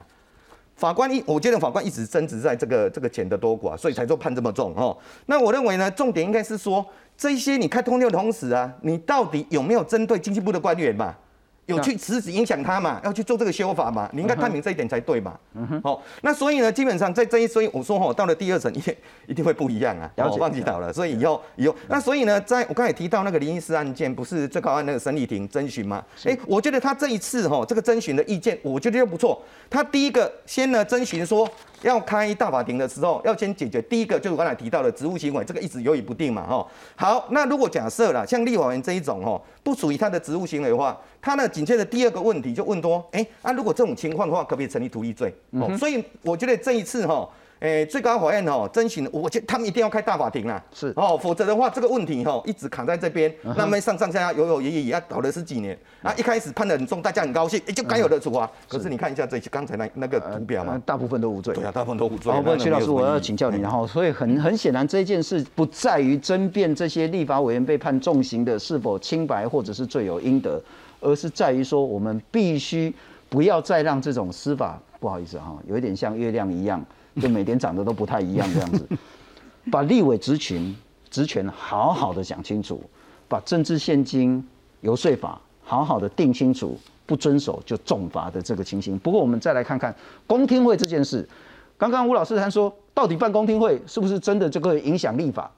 法官一，我觉得法官一直争执在这个这个钱的多寡，所以才做判这么重，哦，那我认为呢，重点应该是说。这些你开通电的同时啊，你到底有没有针对经济部的官员嘛？有去实质影响他嘛？要去做这个修法嘛？你应该探明这一点才对嘛？嗯哼好，那所以呢，基本上在这一所以我说哈，到了第二层一定 一定会不一样啊。了解，忘记到了，所以以后以后那所以呢，在我刚才提到那个林医师案件，不是最高案那个审理庭征询吗？哎，我觉得他这一次哈，这个征询的意见，我觉得又不错。他第一个先呢征询说，要开大法庭的时候，要先解决第一个就是我刚才提到的职务行为，这个一直犹豫不定嘛哈。好，那如果假设了像立法员这一种哈，不属于他的职务行为的话。他呢，紧接着第二个问题就问多，哎，啊，如果这种情况的话，可不可以成立图利罪？哦，所以我觉得这一次哈。诶，最高法院哦，征询，我觉他们一定要开大法庭啦，是。哦，否则的话，这个问题哈一直卡在这边，那么上上下下有有也也要搞了十几年，啊，一开始判的很重，大家很高兴，也就该有的处罚。可是你看一下这刚才那那个图表嘛，大部分都无罪，对啊，大部分都无罪。好，问，徐老师，我要请教你，然后，所以很很显然，这件事不在于争辩这些立法委员被判重刑的是否清白或者是罪有应得，而是在于说，我们必须不要再让这种司法，不好意思哈，有一点像月亮一样。就每天长得都不太一样这样子，把立委职权职权好好的讲清楚，把政治现金游说法好好的定清楚，不遵守就重罚的这个情形。不过我们再来看看公听会这件事，刚刚吴老师他说，到底办公听会是不是真的这个影响立法？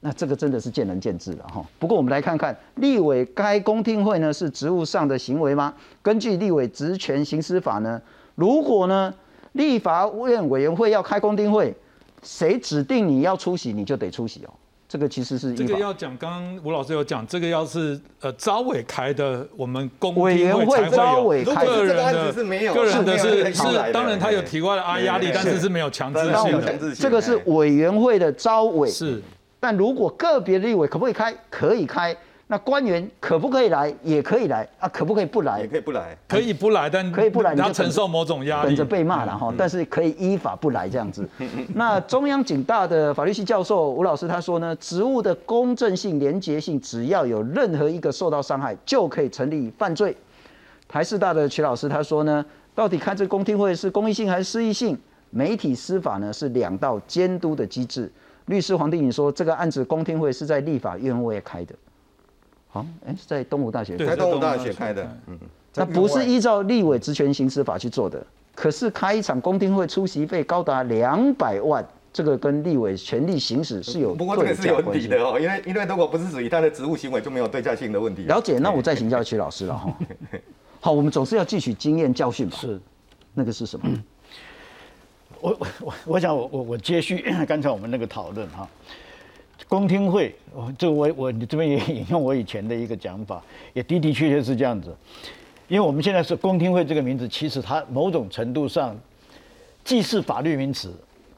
那这个真的是见仁见智了哈。不过我们来看看立委该公听会呢是职务上的行为吗？根据立委职权行使法呢，如果呢？立法院委员会要开公听会，谁指定你要出席，你就得出席哦。这个其实是这个要讲，刚刚吴老师有讲，这个要是呃招委开的，我们公委员会招委开的，个人的是没有，个人的是是，当然他有提过的啊压力，但是是没有强制性的。这个是委员会的招委是，但如果个别立委可不可以开？可以开。那官员可不可以来？也可以来啊，可不可以不来？也可以不来，可以不来，但可以不来，你要承受某种压力，等着被骂了哈。但是可以依法不来这样子。那中央警大的法律系教授吴老师他说呢，职务的公正性、廉洁性，只要有任何一个受到伤害，就可以成立犯罪。台师大的曲老师他说呢，到底开这公听会是公益性还是私益性？媒体司法呢是两道监督的机制。律师黄定颖说，这个案子公听会是在立法院外开的。好，哎，是在东吴大学，在东吴大学开的。嗯，那不是依照立委职权行使法去做的。可是开一场公听会出席费高达两百万，这个跟立委权力行使是有不过这个是有问题的哦，因为因为如果不是属于他的职务行为，就没有对价性的问题。了解，那我再请教曲老师了哈。好，我们总是要汲取经验教训吧。是，那个是什么？我我我我想我我我接续 刚才我们那个讨论哈，公听会，我这我我你这边也引用我以前的一个讲法，也的的确确是这样子，因为我们现在是公听会这个名字，其实它某种程度上既是法律名词。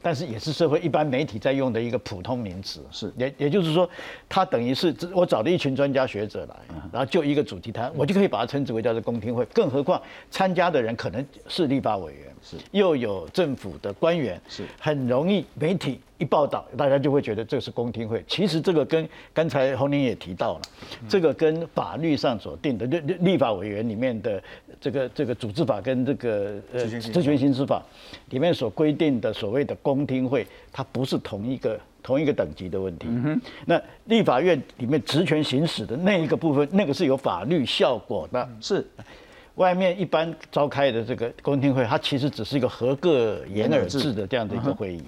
但是也是社会一般媒体在用的一个普通名词，是。也也就是说，它等于是我找了一群专家学者来，然后就一个主题谈，我就可以把它称之为叫做公听会。更何况参加的人可能是立法委员，是。又有政府的官员，是。很容易媒体一报道，大家就会觉得这是公听会。其实这个跟刚才洪宁也提到了，这个跟法律上所定的立立法委员里面的这个这个组织法跟这个呃职权行使法里面所规定的所谓的公听会，它不是同一个同一个等级的问题。那立法院里面职权行使的那一个部分，那个是有法律效果的。是，外面一般召开的这个公听会，它其实只是一个合个言而制的这样的一个会议。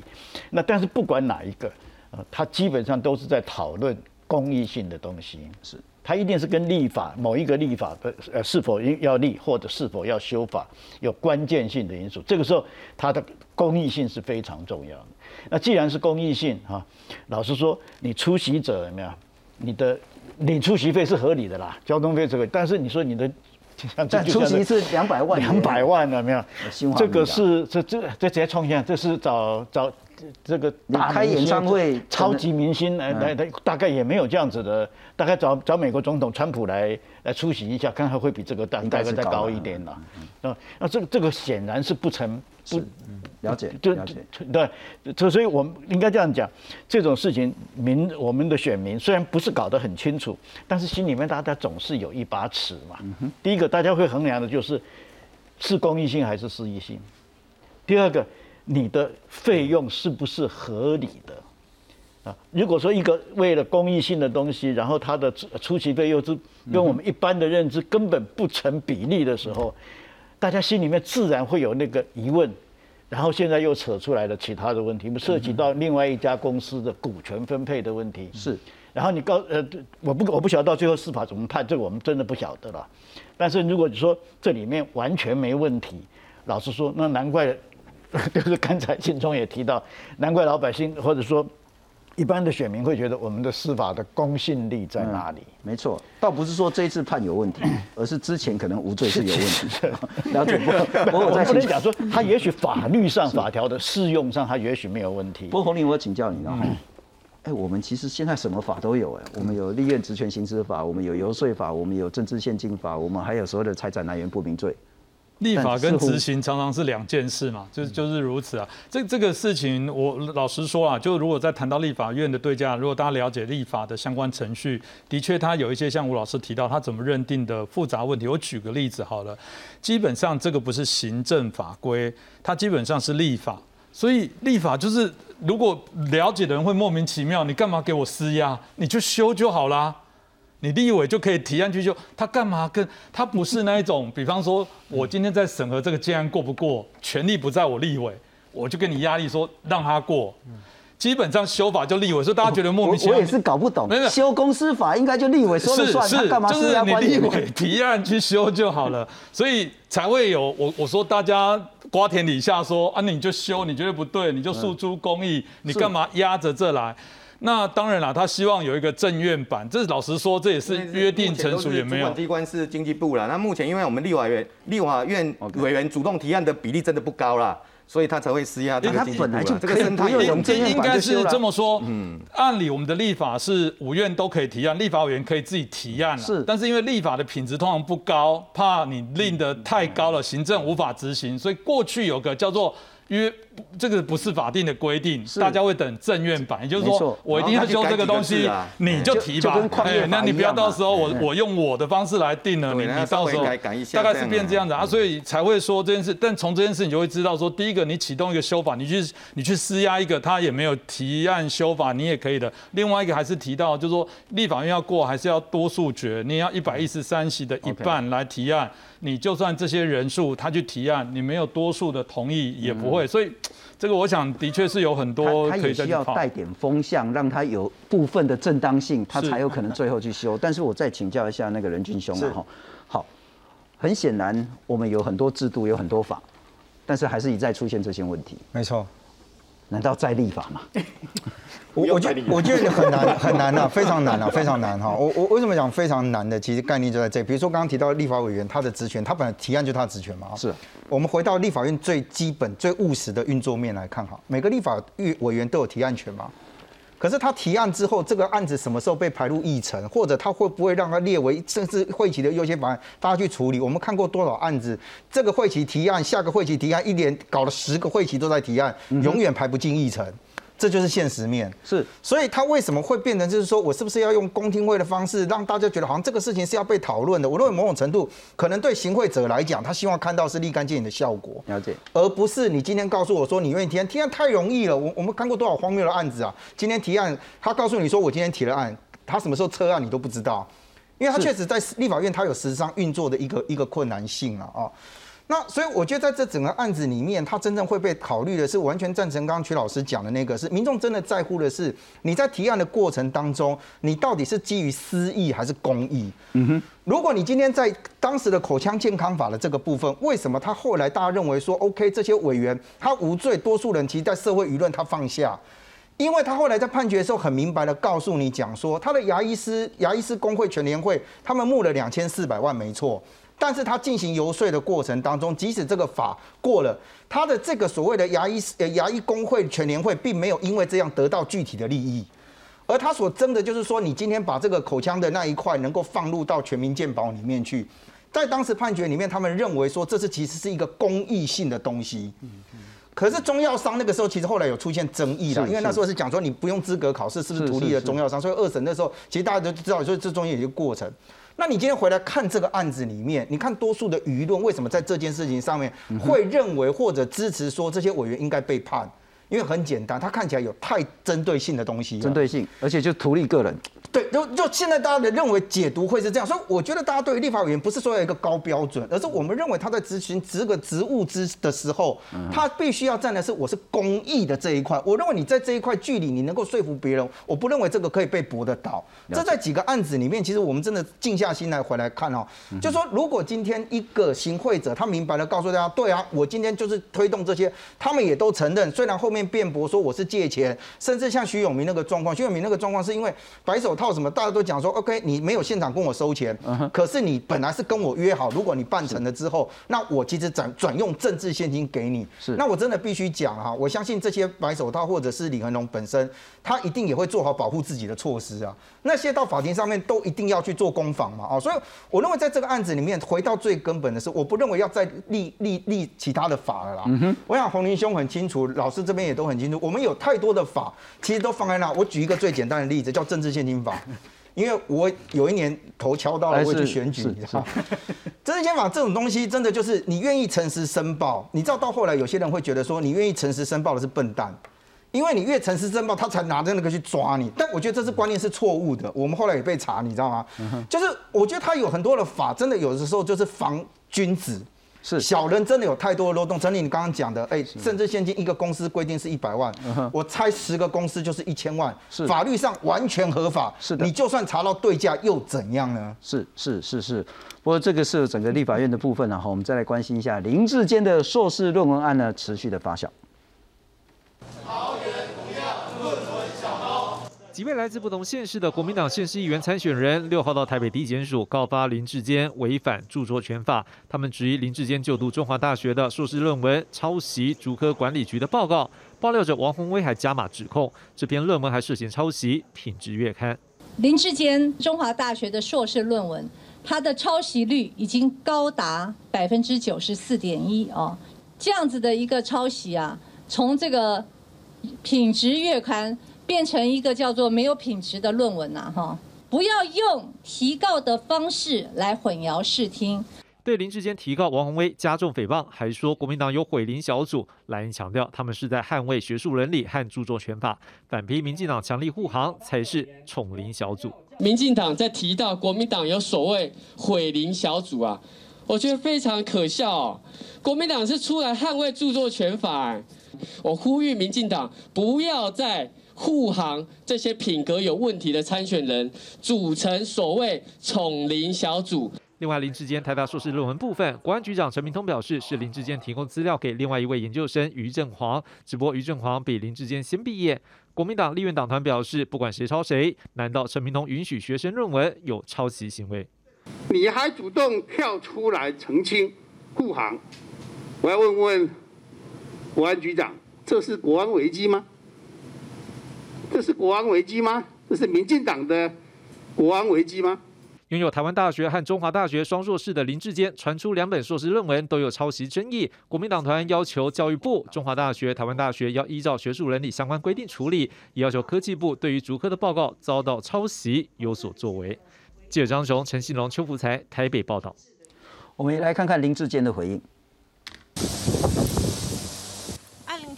那但是不管哪一个，呃，它基本上都是在讨论公益性的东西。是。它一定是跟立法某一个立法的呃是否要立或者是否要修法有关键性的因素。这个时候它的公益性是非常重要的。那既然是公益性哈，老实说，你出席者有没有？你的领出席费是合理的啦，交通费这个，但是你说你的但出席一次两百万，两百万了没有？这个是这这这直接冲线，这是找找。这个打开演唱会，超级明星来来来，大概也没有这样子的，大概找找美国总统川普来来出席一下，看看会比这个大大概再高一点了。那那这个这个显然是不成不了解，就对，这所以我们应该这样讲，这种事情民我们的选民虽然不是搞得很清楚，但是心里面大家总是有一把尺嘛。第一个大家会衡量的就是是公益性还是私益性，第二个。你的费用是不是合理的啊？如果说一个为了公益性的东西，然后它的出席费又是跟我们一般的认知根本不成比例的时候，大家心里面自然会有那个疑问。然后现在又扯出来了其他的问题，涉及到另外一家公司的股权分配的问题。是，然后你告呃，我不我不晓得到最后司法怎么判，这个我们真的不晓得了。但是如果你说这里面完全没问题，老实说，那难怪。就是刚才信中也提到，难怪老百姓或者说一般的选民会觉得我们的司法的公信力在哪里？没错，倒不是说这一次判有问题，而是之前可能无罪是有问题。了解不？我不能讲说他也许法律上法条的适用上他也许没有问题。不过洪林，我请教你了哈，哎，我们其实现在什么法都有哎，我们有立院职权行使法，我们有游说法，我们有政治献金法，我们还有所有的财产来源不明罪。立法跟执行常常是两件事嘛，就是就是如此啊。这这个事情，我老实说啊，就如果在谈到立法院的对价，如果大家了解立法的相关程序，的确它有一些像吴老师提到，他怎么认定的复杂问题。我举个例子好了，基本上这个不是行政法规，它基本上是立法，所以立法就是如果了解的人会莫名其妙，你干嘛给我施压？你就修就好啦。你立委就可以提案去修，他干嘛跟他不是那一种？比方说，我今天在审核这个建案过不过，权力不在我立委，我就跟你压力说让他过。基本上修法就立委，所以大家觉得莫名其妙。我也是搞不懂，修公司法应该就立委说了算，他干嘛是你立委提案去修就好了，所以才会有我我说大家瓜田李下说啊，你就修，你觉得不对，你就诉诸公益，你干嘛压着这来？那当然了，他希望有一个正院版。这老实说，这也是约定成熟也没有。主管机关是经济部啦。那目前因为我们立法院立法院委员主动提案的比例真的不高啦，所以他才会施压这个经济部啊他本来就这个生态可以不用有这应应该是这么说，嗯按理我们的立法是五院都可以提案，立法委员可以自己提案啊是但是因为立法的品质通常不高，怕你令的太高了，行政无法执行，所以过去有个叫做。因为这个不是法定的规定，大家会等政院版，也就是说，我一定要修这个东西你就提吧。就就跟矿业法哎那你不要到时候我哎我用我的方式来定了，你你到时候大概是变这样子啊啊，所以才会说这件事。但从这件事你就会知道说，第一个你启动一个修法，你去你去施压一个，他也没有提案修法，你也可以的。另外一个还是提到，就是说立法院要过，还是要多数决，你要一百一十三席的一半来提案。你就算这些人数他去提案，你没有多数的同意也不会。所以这个我想的确是有很多他他也需要带点风向，让他有部分的正当性，他才有可能最后去修。但是我再请教一下那个任俊兄是啊，哈，好，很显然我们有很多制度，有很多法，但是还是一再出现这些问题。没错。难道再立法吗？我我觉得我觉得很难很难啊，非常难啊，非常难哈。我我为什么讲非常难的？其实概念就在这。比如说刚刚提到立法委员他的职权，他本来提案就是他的职权嘛。是。我们回到立法院最基本、最务实的运作面来看哈，每个立法委员都有提案权嘛。可是他提案之后，这个案子什么时候被排入议程，或者他会不会让他列为甚至会期的优先法案，大家去处理？我们看过多少案子，这个会期提案，下个会期提案，一年搞了十个会期都在提案，永远排不进议程。这就是现实面，是，所以他为什么会变成就是说我是不是要用公听会的方式，让大家觉得好像这个事情是要被讨论的？我认为某种程度可能对行贿者来讲，他希望看到是立竿见影的效果，了解，而不是你今天告诉我说你愿意提案，提案太容易了。我我们看过多少荒谬的案子啊？今天提案，他告诉你说我今天提了案，他什么时候撤案你都不知道，因为他确实在立法院他有实质上运作的一个一个困难性啊啊。那所以我觉得在这整个案子里面，他真正会被考虑的是完全赞成刚刚曲老师讲的那个，是民众真的在乎的是你在提案的过程当中，你到底是基于私益还是公益？嗯哼，如果你今天在当时的口腔健康法的这个部分，为什么他后来大家认为说 OK 这些委员他无罪，多数人其实在社会舆论他放下。因为他后来在判决的时候很明白的告诉你讲说，他的牙医师牙医师工会全联会他们募了两千四百万没错。但是他进行游说的过程当中，即使这个法过了，他的这个所谓的牙医呃牙医工会全联会，并没有因为这样得到具体的利益，而他所争的就是说，你今天把这个口腔的那一块能够放入到全民健保里面去，在当时判决里面，他们认为说这是其实是一个公益性的东西。可是中药商那个时候其实后来有出现争议了，因为那时候是讲说你不用资格考试是不是独立的中药商，所以二审那时候其实大家都知道，说这中间有一个过程。那你今天回来看这个案子里面，你看多数的舆论为什么在这件事情上面会认为或者支持说这些委员应该被判？因为很简单，它看起来有太针对性的东西。针对性，而且就图利个人。对，就就现在大家的认为解读会是这样，所以我觉得大家对于立法委员不是说有一个高标准，而是我们认为他在执行这个职务之的时候，他必须要站的是我是公益的这一块。我认为你在这一块距离你能够说服别人，我不认为这个可以被驳得到。这在几个案子里面，其实我们真的静下心来回来看哦，就说如果今天一个行贿者他明白的告诉大家，对啊，我今天就是推动这些，他们也都承认，虽然后面辩驳说我是借钱，甚至像徐永明那个状况，徐永明那个状况是因为白手。套什么？大家都讲说，OK，你没有现场跟我收钱，可是你本来是跟我约好，如果你办成了之后，那我其实转转用政治现金给你。是，那我真的必须讲哈，我相信这些白手套或者是李恒龙本身，他一定也会做好保护自己的措施啊。那些到法庭上面都一定要去做攻防嘛，哦，所以我认为在这个案子里面，回到最根本的是，我不认为要再立立立其他的法了啦。嗯我想洪林兄很清楚，老师这边也都很清楚，我们有太多的法，其实都放在那。我举一个最简单的例子，叫政治现金法。因为我有一年头敲到了，我去选举，你知道吗，政治宪法这种东西，真的就是你愿意诚实申报。你知道到后来，有些人会觉得说，你愿意诚实申报的是笨蛋，因为你越诚实申报，他才拿着那个去抓你。但我觉得这是观念是错误的。我们后来也被查，你知道吗？就是我觉得他有很多的法，真的有的时候就是防君子。是小人真的有太多的漏洞。陈理你刚刚讲的，哎，甚至现金一个公司规定是一百万，我猜十个公司就是一千万，是法律上完全合法。是的，你就算查到对价又怎样呢？是是是是，不过这个是整个立法院的部分然后我们再来关心一下林志坚的硕士论文案呢，持续的发酵。几位来自不同县市的国民党县市议员参选人，六号到台北地检署告发林志坚违反著作权法。他们质疑林志坚就读中华大学的硕士论文抄袭竹科管理局的报告。爆料者王宏威还加码指控，这篇论文还涉嫌抄袭《品质月刊》。林志坚中华大学的硕士论文，它的抄袭率已经高达百分之九十四点一哦，这样子的一个抄袭啊，从这个《品质月刊》。变成一个叫做没有品质的论文呐，哈！不要用提告的方式来混淆视听。对林志坚提告王宏威加重诽谤，还说国民党有毁林小组。莱恩强调，他们是在捍卫学术伦理和著作权法，反批民进党强力护航才是宠林小组。民进党在提到国民党有所谓毁林小组啊，我觉得非常可笑。国民党是出来捍卫著作权法，我呼吁民进党不要再。护航这些品格有问题的参选人，组成所谓“宠林小组”。另外，林志坚台大硕士论文部分，国安局长陈明通表示，是林志坚提供资料给另外一位研究生于正煌，只不过于正煌比林志坚先毕业。国民党立院党团表示，不管谁抄谁，难道陈明通允许学生论文有抄袭行为？你还主动跳出来澄清护航？我要问问国安局长，这是国安危机吗？这是国安危机吗？这是民进党的国安危机吗？拥有台湾大学和中华大学双硕士的林志坚，传出两本硕士论文都有抄袭争议。国民党团要求教育部、中华大学、台湾大学要依照学术伦理相关规定处理，也要求科技部对于竹科的报告遭到抄袭有所作为。记者张雄、陈信龙、邱福才台北报道。我们来看看林志坚的回应。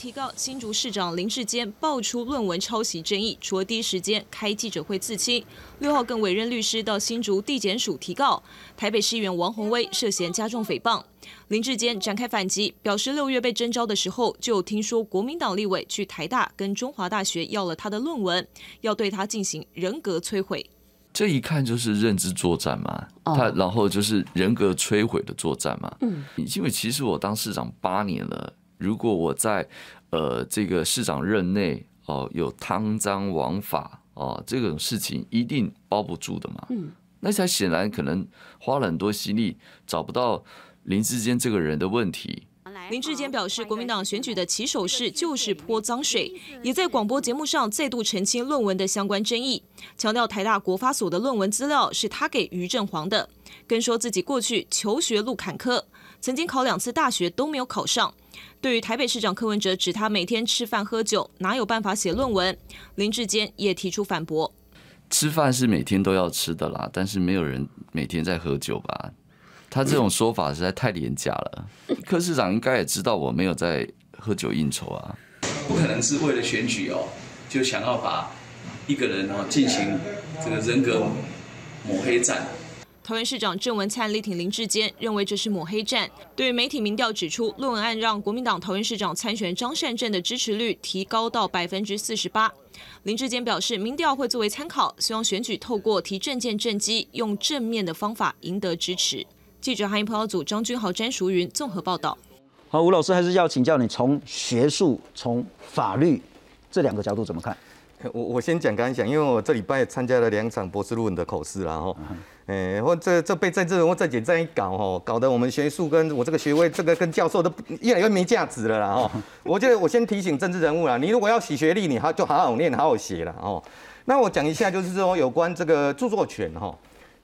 提告新竹市长林志坚爆出论文抄袭争议，除了第一时间开记者会自清，六号更委任律师到新竹地检署提告台北市议员王宏威涉嫌加重诽谤。林志坚展开反击，表示六月被征召的时候就听说国民党立委去台大跟中华大学要了他的论文，要对他进行人格摧毁。这一看就是认知作战嘛，他然后就是人格摧毁的作战嘛。嗯，因为其实我当市长八年了。如果我在呃这个市长任内哦有贪赃枉法哦这种事情一定包不住的嘛。嗯，那才显然可能花了很多心力找不到林志坚这个人的问题。林志坚表示，国民党选举的起手式就是泼脏水，也在广播节目上再度澄清论文的相关争议，强调台大国发所的论文资料是他给于振煌的，更说自己过去求学路坎坷，曾经考两次大学都没有考上。对于台北市长柯文哲指他每天吃饭喝酒，哪有办法写论文？林志坚也提出反驳：吃饭是每天都要吃的啦，但是没有人每天在喝酒吧？他这种说法实在太廉价了。柯市长应该也知道我没有在喝酒应酬啊，不可能是为了选举哦，就想要把一个人哦进行这个人格抹黑战。桃园市长郑文灿力挺林志坚，认为这是抹黑战。对于媒体民调指出，论文案让国民党桃园市长参选张善政的支持率提高到百分之四十八。林志坚表示，民调会作为参考，希望选举透过提政见政绩，用正面的方法赢得支持。记者韩英报组张君豪、詹淑云综合报道。好，吴老师还是要请教你，从学术、从法律这两个角度怎么看？我我先讲感想，因为我这礼拜参加了两场博士论文的口试然后。哎，或这这被政治人或再简这样一搞吼，搞得我们学术跟我这个学位这个跟教授都越来越没价值了啦吼。我觉得我先提醒政治人物啦，你如果要洗学历，你好就好好念，好好写了哦。那我讲一下，就是说有关这个著作权哈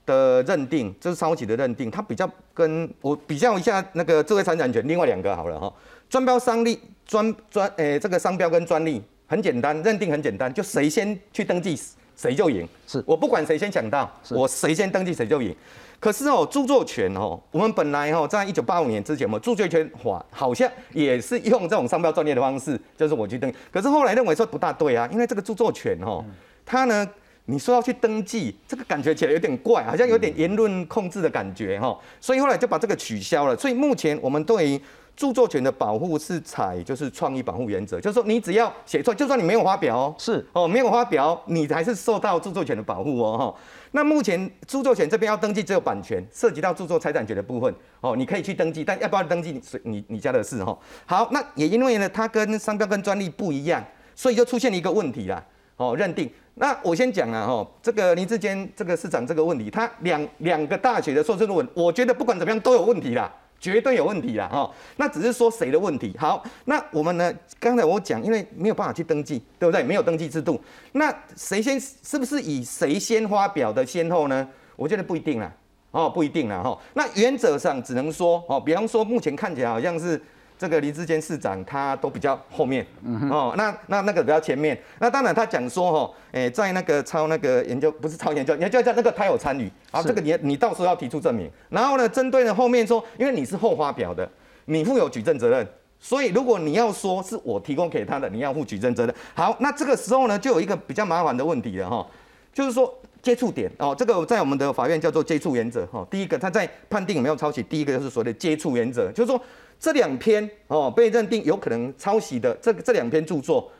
的认定，这是抄袭的认定，它比较跟我比较一下那个智慧财产权另外两个好了哈。专标商利专专诶这个商标跟专利很简单，认定很简单，就谁先去登记。谁就赢，是我不管谁先抢到，我谁先登记谁就赢。可是哦，著作权哦，我们本来哦，在一九八五年之前嘛，著作权法好像也是用这种商标专业的方式，就是我去登。可是后来认为说不大对啊，因为这个著作权哦，它呢，你说要去登记，这个感觉起来有点怪，好像有点言论控制的感觉哈，所以后来就把这个取消了。所以目前我们对于著作权的保护是采就是创意保护原则，就是说你只要写错，就算你没有发表哦，是哦，没有发表，你还是受到著作权的保护哦哈。那目前著作权这边要登记只有版权，涉及到著作财产权的部分哦，你可以去登记，但要不要登记你你你家的事哈。好，那也因为呢，它跟商标跟专利不一样，所以就出现了一个问题啦。哦，认定那我先讲啊，哈，这个林志坚这个市长这个问题，他两两个大学的硕士论文，我觉得不管怎么样都有问题啦，绝对有问题啦，哈。那只是说谁的问题。好，那我们呢？刚才我讲，因为没有办法去登记，对不对？没有登记制度，那谁先是不是以谁先发表的先后呢？我觉得不一定了，哦，不一定了，哈。那原则上只能说，哦，比方说目前看起来好像是。这个林志坚市长他都比较后面哦，那那那个比较前面。那当然他讲说哈，诶，在那个抄那个研究不是抄研究，研究在那个他有参与啊，这个你你到时候要提出证明。然后呢，针对呢后面说，因为你是后发表的，你负有举证责任，所以如果你要说是我提供给他的，你要负举证责任。好，那这个时候呢就有一个比较麻烦的问题了哈，就是说接触点哦，这个在我们的法院叫做接触原则哈。第一个他在判定有没有抄袭，第一个就是所谓的接触原则，就是说。这两篇哦被认定有可能抄袭的这这两篇著作，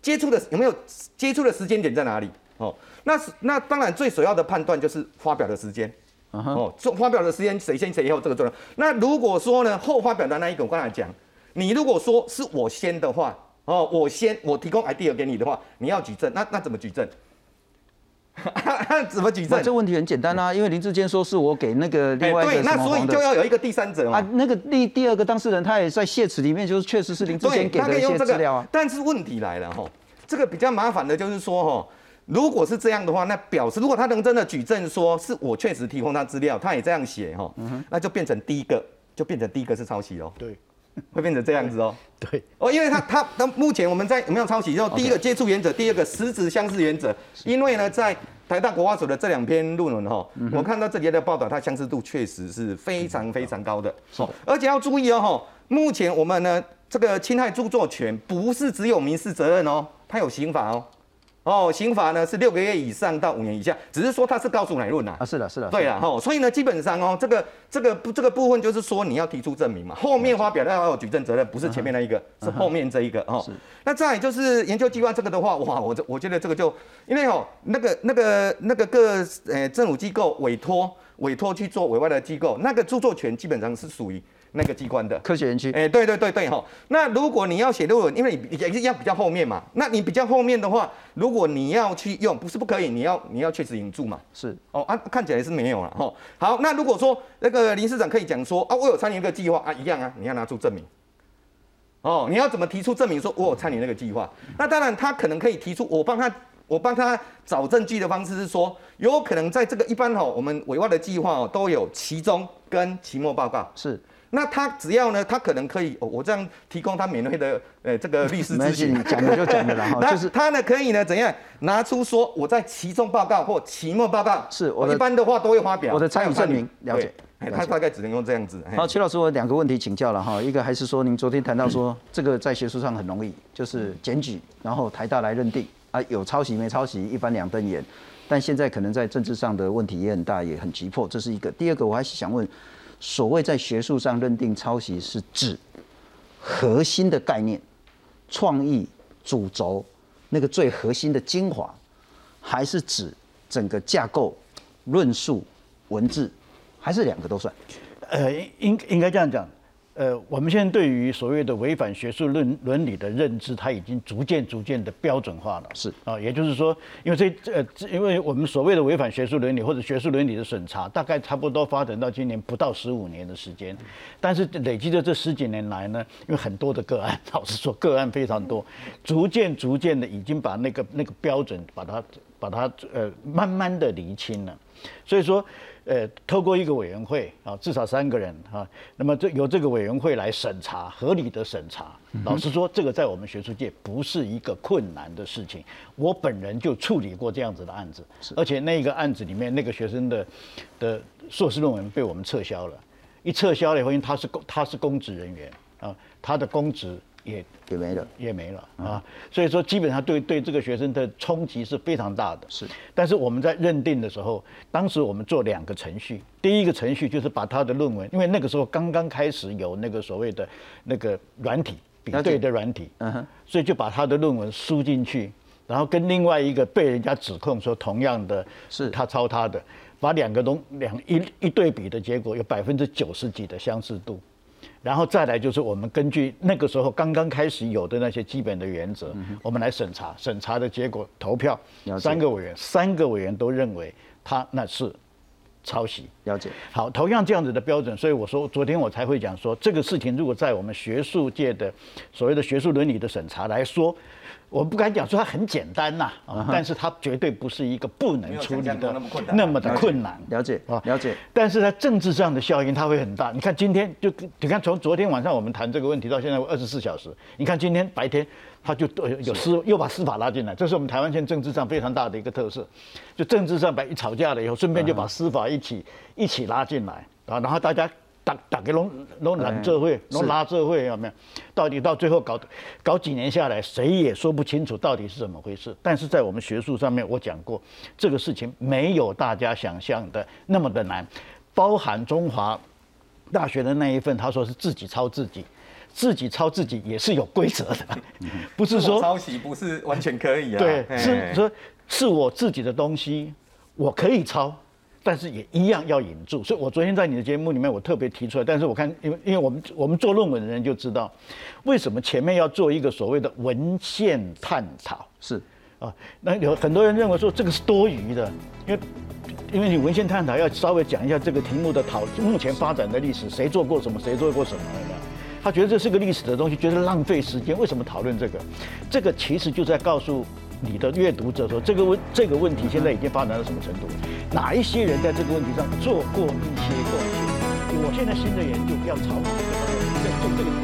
接触的有没有接触的时间点在哪里？哦，那是那当然最首要的判断就是发表的时间，哦，做发表的时间谁先谁后这个重要。那如果说呢后发表的那一个，我刚才讲，你如果说是我先的话，哦，我先我提供 idea 给你的话，你要举证，那那怎么举证？怎么举证？这问题很简单啊，因为林志坚说是我给那个另外一个对，那所以就要有一个第三者嘛。啊，那个第第二个当事人他也在谢词里面，就是确实是林志坚给的一些资料啊。但是问题来了哈，这个比较麻烦的就是说哈，如果是这样的话，那表示如果他能真的举证说是我确实提供他资料，他也这样写哈，那就变成第一个，就变成第一个是抄袭哦。对。会变成这样子哦，对哦，因为他他那目前我们在有没有抄袭？就第一个接触原则，第二个实质相似原则。因为呢，在台大国画所的这两篇论文哈，我看到这里的报道，它相似度确实是非常非常高的。哦，而且要注意哦，哈，目前我们呢这个侵害著作权不是只有民事责任哦，它有刑法哦。哦，刑罚呢是六个月以上到五年以下，只是说他是告诉乃论呐。啊，是的，是的。对了，哈，所以呢，基本上哦，这个这个不这个部分就是说你要提出证明嘛，后面发表的要有举证责任，不是前面那一个，是后面这一个哦。那再就是研究机关这个的话，哇，我这我觉得这个就因为哦，那个那个那个各呃政府机构委托委托去做委外的机构，那个著作权基本上是属于。那个机关的科学园区，哎，对对对对哈。那如果你要写论文，因为你也是要比较后面嘛，那你比较后面的话，如果你要去用，不是不可以，你要你要确实引注嘛。是哦啊，看起来是没有了哈。好，那如果说那个林市长可以讲说啊，我有参与一个计划啊，一样啊，你要拿出证明。哦，你要怎么提出证明说我有参与那个计划？那当然他可能可以提出我帮他我帮他找证据的方式是说，有可能在这个一般哈，我们委外的计划哦都有期中跟期末报告是。那他只要呢，他可能可以，我这样提供他免费的，呃，这个律师咨询，讲的就讲的了 哈，就是他呢可以呢怎样拿出说我在期中报告或期末报告，是我一般的话都会发表我的参与证明，了解，他大概只能用这样子。好，邱老师，我两个问题请教了哈，一个还是说您昨天谈到说这个在学术上很容易，就是检举，然后台大来认定啊有抄袭没抄袭，一般两瞪眼，但现在可能在政治上的问题也很大，也很急迫，这是一个。第二个我还是想问。所谓在学术上认定抄袭，是指核心的概念、创意主轴那个最核心的精华，还是指整个架构、论述、文字，还是两个都算？呃，应应该这样讲。呃，我们现在对于所谓的违反学术论伦理的认知，它已经逐渐逐渐的标准化了。是啊，也就是说，因为这呃，因为我们所谓的违反学术伦理或者学术伦理的审查，大概差不多发展到今年不到十五年的时间，但是累积的这十几年来呢，因为很多的个案，老实说个案非常多，逐渐逐渐的已经把那个那个标准把它把它呃慢慢的厘清了，所以说。呃，透过一个委员会啊，至少三个人啊，那么这由这个委员会来审查，合理的审查。老实说，这个在我们学术界不是一个困难的事情。我本人就处理过这样子的案子，而且那个案子里面那个学生的的硕士论文被我们撤销了。一撤销了以后，因为他是公他是公职人员啊，他的公职。也也没了，也没了啊！所以说，基本上对对这个学生的冲击是非常大的。是，但是我们在认定的时候，当时我们做两个程序。第一个程序就是把他的论文，因为那个时候刚刚开始有那个所谓的那个软体比对的软体，嗯哼，所以就把他的论文输进去，然后跟另外一个被人家指控说同样的是他抄他的，把两个东两一一对比的结果有百分之九十几的相似度。然后再来就是我们根据那个时候刚刚开始有的那些基本的原则，我们来审查，审查的结果投票，三个委员，三个委员都认为他那是抄袭。了解。好，同样这样子的标准，所以我说昨天我才会讲说，这个事情如果在我们学术界的所谓的学术伦理的审查来说。我不敢讲说它很简单呐，但是它绝对不是一个不能处理的那么的困难。了解啊，了解。但是在政治上的效应它会很大。你看今天就你看从昨天晚上我们谈这个问题到现在二十四小时，你看今天白天他就有司又把司法拉进来，这是我们台湾现在政治上非常大的一个特色。就政治上把一吵架了以后，顺便就把司法一起一起拉进来啊，然后大家。打打给龙龙揽这会，龙拉这会有没有？到底到最后搞搞几年下来，谁也说不清楚到底是怎么回事。但是在我们学术上面，我讲过，这个事情没有大家想象的那么的难。包含中华大学的那一份，他说是自己抄自己，自己抄自己也是有规则的，不是说抄袭不是完全可以啊。对，是说是我自己的东西，我可以抄。但是也一样要引注，所以我昨天在你的节目里面，我特别提出来。但是我看，因为因为我们我们做论文的人就知道，为什么前面要做一个所谓的文献探讨？是啊，那有很多人认为说这个是多余的，因为因为你文献探讨要稍微讲一下这个题目的讨目前发展的历史，谁做过什么，谁做过什么，他觉得这是个历史的东西，觉得浪费时间。为什么讨论这个？这个其实就在告诉。你的阅读者说：“这个问这个问题现在已经发展到什么程度？哪一些人在这个问题上做过一些贡献？我现在新的研究要朝这个这这个。”